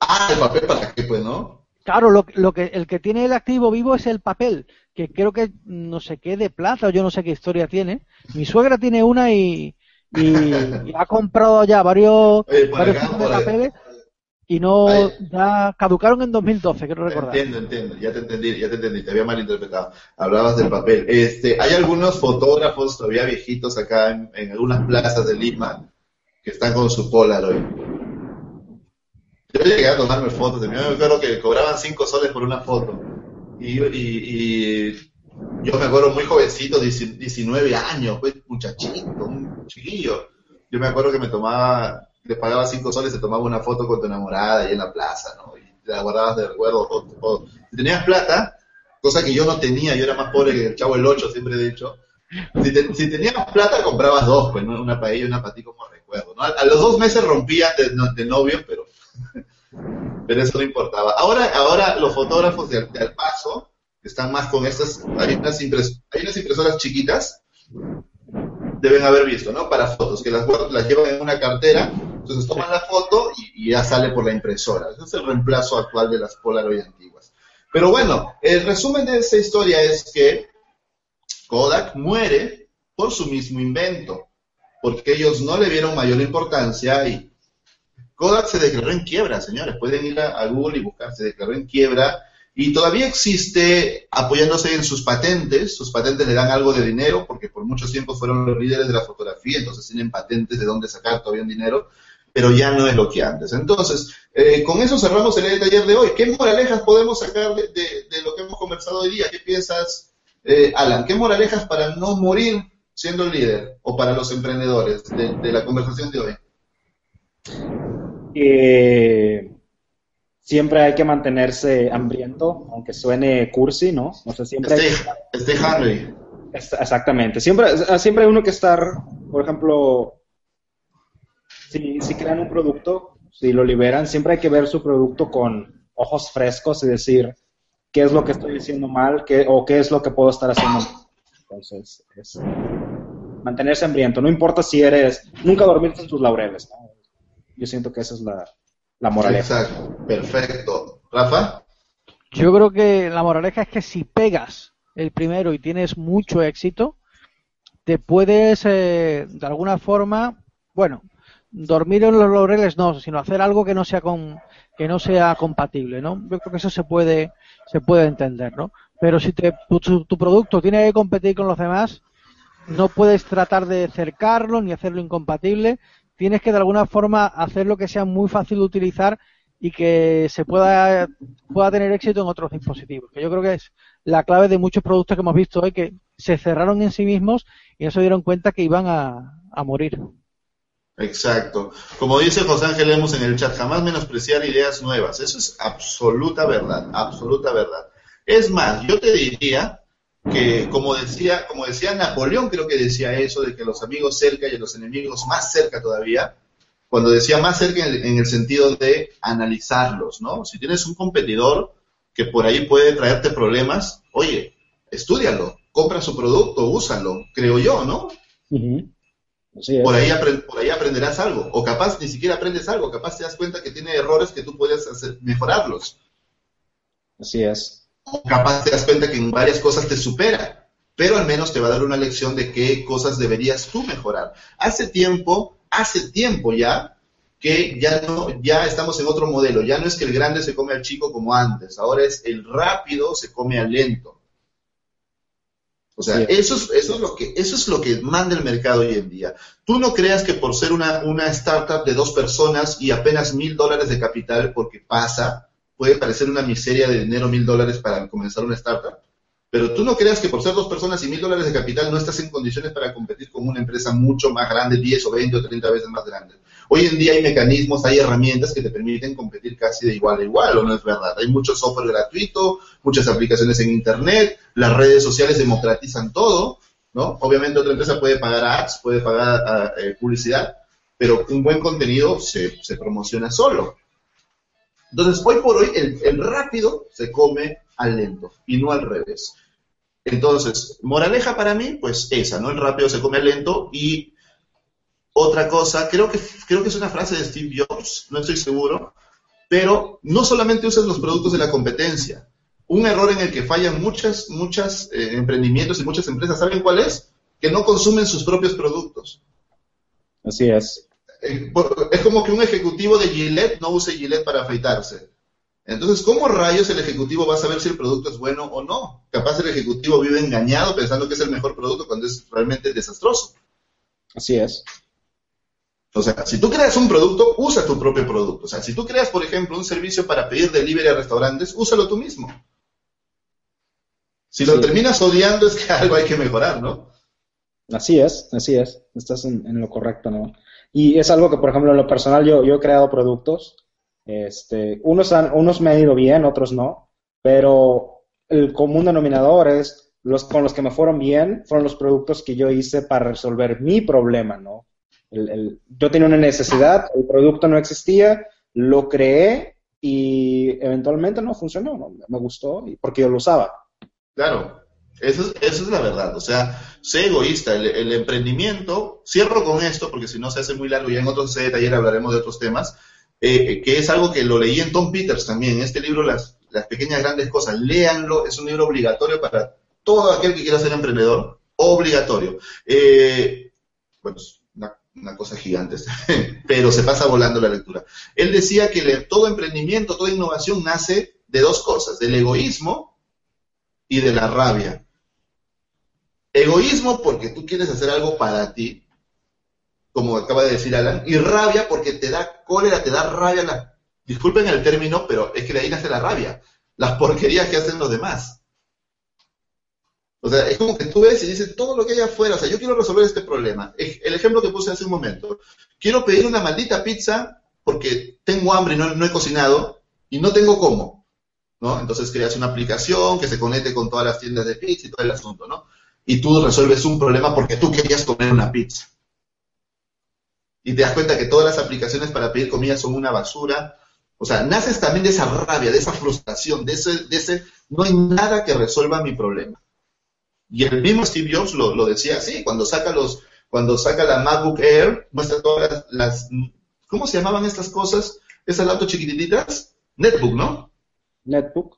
Ah, el papel para qué, pues, ¿no? Claro, lo, lo, que el que tiene el activo vivo es el papel, que creo que no sé qué de plata o yo no sé qué historia tiene. Mi suegra tiene una y, y, y ha comprado ya varios, Oye, varios acá, tipos de papeles y no ya caducaron en 2012, quiero recordar. Entiendo, entiendo, ya te entendí, ya te entendí, te había malinterpretado. Hablabas del papel. Este, hay algunos fotógrafos todavía viejitos acá en, en algunas plazas de Lima que están con su Polaroid. Yo llegué a tomarme fotos, mí me acuerdo que cobraban 5 soles por una foto. Y, y, y, yo me acuerdo muy jovencito, 19 años, pues muchachito, un chiquillo. Yo me acuerdo que me tomaba, le pagaba 5 soles, se tomaba una foto con tu enamorada ahí en la plaza, ¿no? Y te la guardabas de recuerdo. O, o, si tenías plata, cosa que yo no tenía, yo era más pobre que el chavo el 8, siempre he dicho. Si, te, si tenías plata, comprabas dos, pues, ¿no? una para ella y una para ti como recuerdo, ¿no? A, a los dos meses rompía de, de novio, pero pero eso no importaba. Ahora, ahora los fotógrafos de, de Al Paso están más con estas, hay unas, hay unas impresoras chiquitas, deben haber visto, ¿no? Para fotos, que las, las llevan en una cartera, entonces toman la foto y, ya sale por la impresora. Ese es el reemplazo actual de las Polaroid antiguas. Pero bueno, el resumen de esta historia es que Kodak muere por su mismo invento, porque ellos no le dieron mayor importancia y Kodak se declaró en quiebra, señores. Pueden ir a, Google y buscar, se declaró en quiebra y todavía existe apoyándose en sus patentes, sus patentes le dan algo de dinero, porque por mucho tiempo fueron los líderes de la fotografía, entonces tienen patentes de dónde sacar todavía un dinero, pero ya no es lo que antes. Entonces, eh, con eso cerramos el taller de hoy. ¿Qué moralejas podemos sacar de, lo que hemos conversado hoy día? ¿Qué piensas, eh, Alan? ¿Qué moralejas para no morir siendo líder o para los emprendedores de, de la conversación de hoy? Eh, siempre hay que mantenerse hambriento, aunque suene cursi, ¿no? O sea, siempre hay que... hungry. Exactamente. Siempre, siempre hay uno que estar, por ejemplo, si, si crean un producto, si lo liberan, siempre hay que ver su producto con ojos frescos y decir qué es lo que estoy diciendo mal qué, o qué es lo que puedo estar haciendo mal. Entonces, es mantenerse hambriento. No importa si eres, nunca dormirte en tus laureles. ¿no? Yo siento que esa es la, la moraleja. Exacto, perfecto. Rafa. Yo creo que la moraleja es que si pegas el primero y tienes mucho éxito, te puedes eh, de alguna forma, bueno, dormir en los laureles no, sino hacer algo que no sea con, que no sea compatible, ¿no? Yo creo que eso se puede se puede entender, ¿no? Pero si te, tu, tu producto tiene que competir con los demás, no puedes tratar de cercarlo ni hacerlo incompatible, tienes que de alguna forma hacer lo que sea muy fácil de utilizar y que se pueda, pueda tener éxito en otros dispositivos. Que yo creo que es la clave de muchos productos que hemos visto hoy que se cerraron en sí mismos y no se dieron cuenta que iban a, a morir. Exacto. Como dice José Ángel Lemos en el chat, jamás menospreciar ideas nuevas. Eso es absoluta verdad, absoluta verdad. Es más, yo te diría que como decía, como decía Napoleón, creo que decía eso, de que los amigos cerca y los enemigos más cerca todavía, cuando decía más cerca en el, sentido de analizarlos, ¿no? Si tienes un competidor que por ahí puede traerte problemas, oye, estudialo, compra su producto, úsalo, creo yo, ¿no? por, ahí por ahí aprenderás algo, o capaz ni siquiera aprendes algo, capaz te das cuenta que tiene errores que tú puedes hacer, mejorarlos. Así es capaz te das cuenta que en varias cosas te supera, pero al menos te va a dar una lección de qué cosas deberías tú mejorar. Hace tiempo, hace tiempo ya, que ya no, ya estamos en otro modelo, ya no es que el grande se come al chico como antes, ahora es el rápido se come al lento. O sea, eso, es, eso, es lo que, eso es lo que manda el mercado hoy en día. Tú no creas que por ser una, una startup de dos personas y apenas mil dólares de capital, porque pasa, puede parecer una miseria de dinero, mil dólares para comenzar una startup, pero tú no creas que por ser dos personas y mil dólares de capital no estás en condiciones para competir con una empresa mucho más grande, 10 o 20 o 30 veces más grande. Hoy en día hay mecanismos, hay herramientas que te permiten competir casi de igual a igual, ¿o no es verdad? Hay mucho software gratuito, muchas aplicaciones en Internet, las redes sociales democratizan todo, ¿no? Obviamente otra empresa puede pagar ads, puede pagar eh, publicidad, pero un buen contenido se, se promociona solo. Entonces, hoy por hoy, el, rápido se come al lento y no al revés. Entonces, moraleja para mí, pues esa, ¿no? El rápido se come al lento y otra cosa, creo que, creo que es una frase de Steve Jobs, no estoy seguro, pero no solamente uses los productos de la competencia. Un error en el que fallan muchas, muchas eh, emprendimientos y muchas empresas, ¿saben cuál es? Que no consumen sus propios productos. Así es. Eh, es como que un ejecutivo de Gillette no use Gillette para afeitarse. Entonces, ¿cómo rayos el ejecutivo va a saber si el producto es bueno o no? Capaz el ejecutivo vive engañado pensando que es el mejor producto cuando es realmente desastroso. Así es. O sea, si tú creas un producto, usa tu propio producto. O sea, si tú creas, por ejemplo, un servicio para pedir delivery a restaurantes, úsalo tú mismo. Si lo terminas odiando es que [laughs] algo hay que mejorar, ¿no? Así es, así es. Estás en lo correcto, ¿no? Y es algo que, por ejemplo, en lo personal yo, yo he creado productos. Este, unos, unos me han ido bien, otros no, pero el común denominador es los con los que me fueron bien fueron los productos que yo hice para resolver mi problema, ¿no? El, el, yo tenía una necesidad, el producto no existía, lo creé y eventualmente no funcionó, ¿no? me gustó porque yo lo usaba. Claro, eso es, es la verdad, o sea, sé egoísta, el, emprendimiento, cierro con esto porque si no se hace muy largo, ya en otro taller hablaremos de otros temas, eh, que es algo que lo leí en Tom Peters también, este libro las, pequeñas grandes cosas, léanlo, es un libro obligatorio para todo aquel que quiera ser emprendedor, obligatorio. Eh, bueno, una, cosa gigante, [laughs] pero se pasa volando la lectura. Él decía que todo emprendimiento, toda innovación nace de dos cosas, del egoísmo y de la rabia. Egoísmo porque tú quieres hacer algo para ti, como acaba de decir Alan, y rabia porque te da cólera, te da rabia, la, disculpen el término, pero es que de ahí nace la rabia, las porquerías que hacen los demás. O sea, es como que tú ves y dices todo lo que hay afuera, o sea, yo quiero resolver este problema. El ejemplo que puse hace un momento, quiero pedir una maldita pizza porque tengo hambre y no, no he cocinado y no tengo cómo, ¿no? Entonces creas una aplicación que se conecte con todas las tiendas de pizza y todo el asunto, ¿no? Y tú resuelves un problema porque tú querías comer una pizza. Y te das cuenta que todas las aplicaciones para pedir comida son una basura. O sea, naces también de esa rabia, de esa frustración, de ese, de ese no hay nada que resuelva mi problema. Y el mismo Steve Jobs lo, decía así, cuando saca los, cuando saca la MacBook Air, muestra todas las, ¿cómo se llamaban estas cosas? Esas auto chiquititas, Netbook, ¿no? Netbook.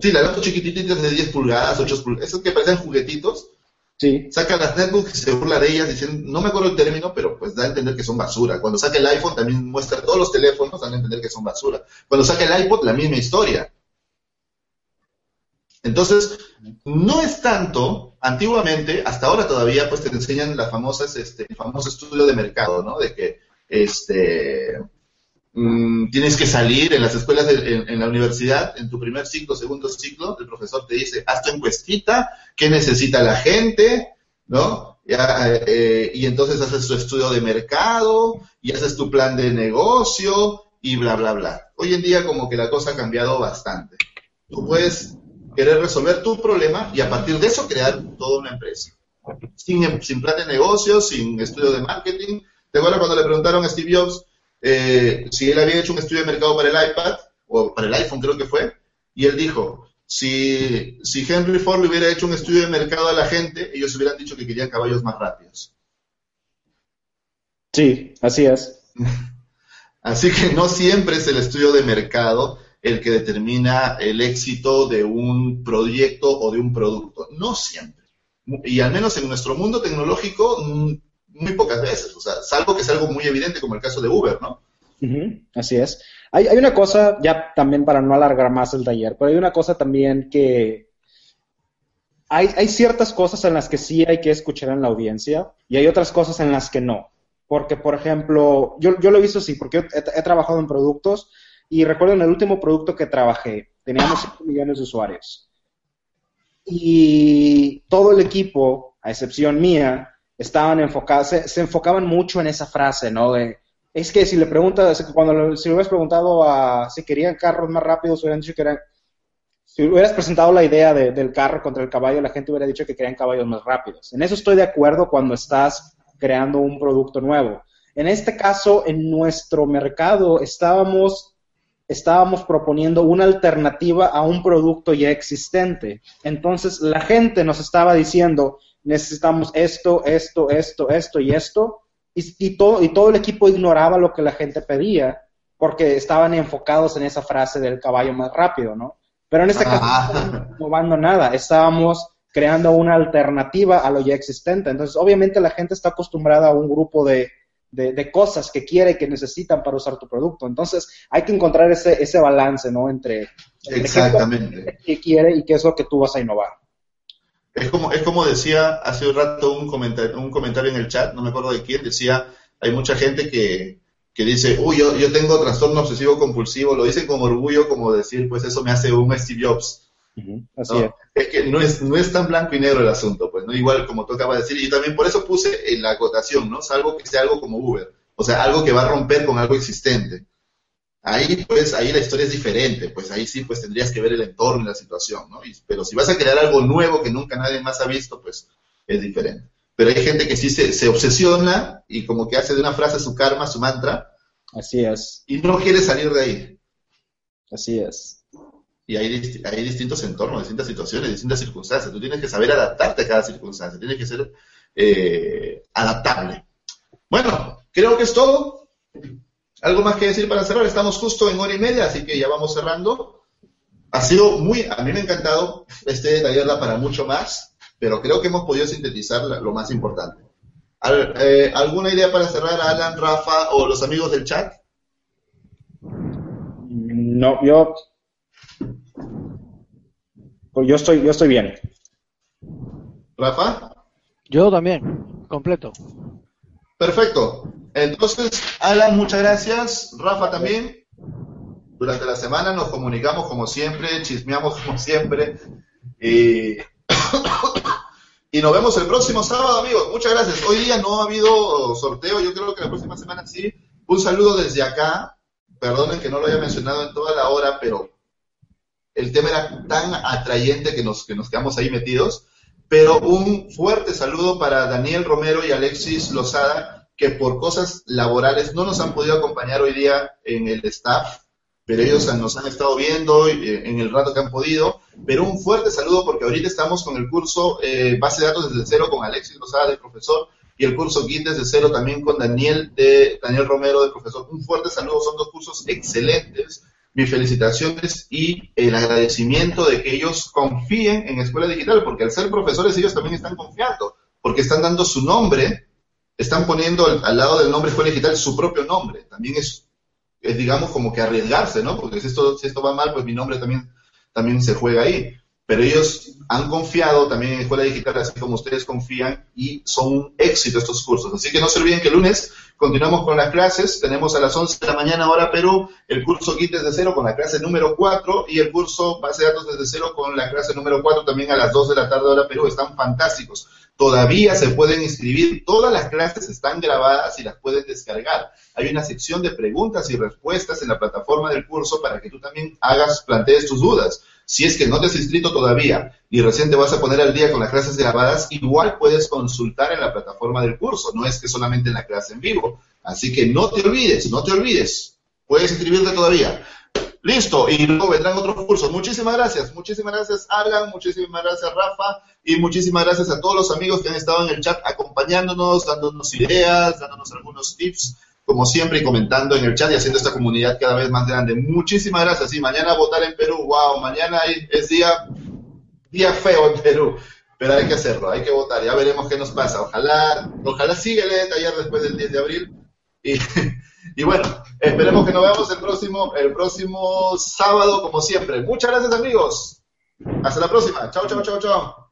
Sí, las auto chiquititas de 10 pulgadas, 8 pulgadas, esos que parecen juguetitos. Sí. Saca las netbooks y se burla de ellas diciendo, no me acuerdo el término, pero pues da a entender que son basura. Cuando saca el iPhone también muestra todos los teléfonos, dan a entender que son basura. Cuando saca el iPod, la misma historia. Entonces, no es tanto, antiguamente, hasta ahora todavía, pues te enseñan las famosas, este, el famoso estudio de mercado, ¿no? De que, este, mm, tienes que salir en las escuelas, en, la universidad, en tu primer ciclo, segundo ciclo, el profesor te dice, haz tu encuestita, qué necesita la gente, ¿no? Eh, y entonces haces tu estudio de mercado, y haces tu plan de negocio, y bla, bla, bla. Hoy en día como que la cosa ha cambiado bastante. Tú puedes querer resolver tu problema y a partir de eso crear toda una empresa. Sin, sin plan de negocios, sin estudio de marketing. ¿Te acuerdas cuando le preguntaron a Steve Jobs eh, si él había hecho un estudio de mercado para el iPad, o para el iPhone creo que fue? Y él dijo, si, si Henry Ford le hubiera hecho un estudio de mercado a la gente, ellos hubieran dicho que querían caballos más rápidos. Sí, así es. [laughs] así que no siempre es el estudio de mercado el que determina el éxito de un proyecto o de un producto. No siempre. Y al menos en nuestro mundo tecnológico, mm, muy pocas veces. O sea, salvo que es algo muy evidente como el caso de Uber, ¿no? así es. Hay, hay una cosa, ya también para no alargar más el taller, pero hay una cosa también que hay, hay, ciertas cosas en las que sí hay que escuchar en la audiencia y hay otras cosas en las que no. Porque, por ejemplo, yo, yo lo he visto así, porque he, he, trabajado en productos y recuerdo en el último producto que trabajé, teníamos 5 millones de usuarios. Y todo el equipo, a excepción mía, estaban enfocados, se, enfocaban mucho en esa frase, ¿no? De, es que si le preguntas, cuando si le hubieras preguntado a si querían carros más rápidos, hubieran dicho que eran, si hubieras presentado la idea del carro contra el caballo, la gente hubiera dicho que querían caballos más rápidos. En eso estoy de acuerdo cuando estás creando un producto nuevo. En este caso, en nuestro mercado, estábamos estábamos proponiendo una alternativa a un producto ya existente. Entonces la gente nos estaba diciendo, necesitamos esto, esto, esto, esto y esto, y, todo, y todo el equipo ignoraba lo que la gente pedía porque estaban enfocados en esa frase del caballo más rápido, ¿no? Pero en este caso no estábamos innovando nada, estábamos creando una alternativa a lo ya existente. Entonces, obviamente la gente está acostumbrada a un grupo de de, cosas que quiere, que necesitan para usar tu producto. Entonces, hay que encontrar ese, ese balance, ¿no? Entre, Exactamente. qué, quiere y qué es lo que tú vas a innovar. Es como, es como decía hace un rato un comentario, un comentario en el chat, no me acuerdo de quién, decía, hay mucha gente que, que dice, uy, yo, yo tengo trastorno obsesivo compulsivo, lo dicen con orgullo, como decir, pues eso me hace un Steve Jobs. Así es. que no es, no es tan blanco y negro el asunto, pues, ¿no? Igual como de decir, y también por eso puse en la acotación, ¿no? Salvo que sea algo como Uber, o sea, algo que va a romper con algo existente. Ahí, pues, ahí la historia es diferente, pues ahí sí, pues tendrías que ver el entorno y la situación, ¿no? pero si vas a crear algo nuevo que nunca nadie más ha visto, pues es diferente. Pero hay gente que sí se, se obsesiona y como que hace de una frase su karma, su mantra. Así es. Y no quiere salir de ahí. Así es. Y hay, hay distintos entornos, distintas situaciones, distintas circunstancias. Tú tienes que saber adaptarte a cada circunstancia, tienes que ser eh, adaptable. Bueno, creo que es todo. ¿Algo más que decir para cerrar? Estamos justo en hora y media, así que ya vamos cerrando. Ha sido muy, a mí me ha encantado, este taller para mucho más, pero creo que hemos podido sintetizar lo más importante. Eh, ¿Alguna idea para cerrar, Alan, Rafa o los amigos del chat? No, yo. Yo estoy, yo estoy bien. ¿Rafa? Yo también, completo. Perfecto. Entonces, Alan, muchas gracias. Rafa también. Durante la semana nos comunicamos como siempre, chismeamos como siempre. [coughs] Y, nos vemos el próximo sábado, amigos. Muchas gracias. Hoy día no ha habido sorteo, yo creo que la próxima semana sí. Un saludo desde acá. Perdonen que no lo haya mencionado en toda la hora, pero el tema era tan atrayente que nos quedamos ahí metidos. Pero un fuerte saludo para Daniel Romero y Alexis Lozada, que por cosas laborales no nos han podido acompañar hoy día en el staff, pero ellos nos han estado viendo eh, en el rato que han podido. Pero un fuerte saludo porque ahorita estamos con el curso eh, Base de Datos desde cero con Alexis Lozada, de profesor, y el curso Git desde cero también con Daniel, de, Daniel Romero, de profesor. Un fuerte saludo, son dos cursos excelentes mis felicitaciones y el agradecimiento de que ellos confíen en Escuela Digital, porque al ser profesores ellos también están confiando, porque están dando su nombre, están poniendo al, lado del nombre Escuela Digital su propio nombre. También es, es, digamos, como que arriesgarse, ¿no? Porque si esto, si esto va mal, pues mi nombre también, también se juega ahí pero ellos han confiado también en Escuela Digital, así como ustedes confían, y son un éxito estos cursos. Así que no se olviden que el lunes continuamos con las clases. Tenemos a las 11 de la mañana hora Perú el curso Kit desde cero con la clase número 4 y el curso Base de Datos desde cero con la clase número 4 también a las 2 de la tarde hora Perú. Están fantásticos. Todavía se pueden inscribir. Todas las clases están grabadas y las pueden descargar. Hay una sección de preguntas y respuestas en la plataforma del curso para que tú también hagas, plantees tus dudas. Si es que no te has inscrito todavía y recién te vas a poner al día con las clases grabadas, igual puedes consultar en la plataforma del curso, no es que solamente en la clase en vivo. Así que no te olvides, no te olvides. Puedes inscribirte todavía. Listo, y luego vendrán otros cursos. Muchísimas gracias, muchísimas gracias Alan, muchísimas gracias Rafa y muchísimas gracias a todos los amigos que han estado en el chat acompañándonos, dándonos ideas, dándonos algunos tips como siempre, y comentando en el chat y haciendo esta comunidad cada vez más grande. Muchísimas gracias. Y mañana votar en Perú. Wow, mañana es día, feo en Perú. Pero hay que hacerlo, hay que votar. Ya veremos qué nos pasa. Ojalá, ojalá siga el taller después del 10 de abril. Y, [laughs] y bueno, esperemos que nos veamos el próximo, el próximo sábado, como siempre. Muchas gracias, amigos. Hasta la próxima. Chao, chao, chao, chao.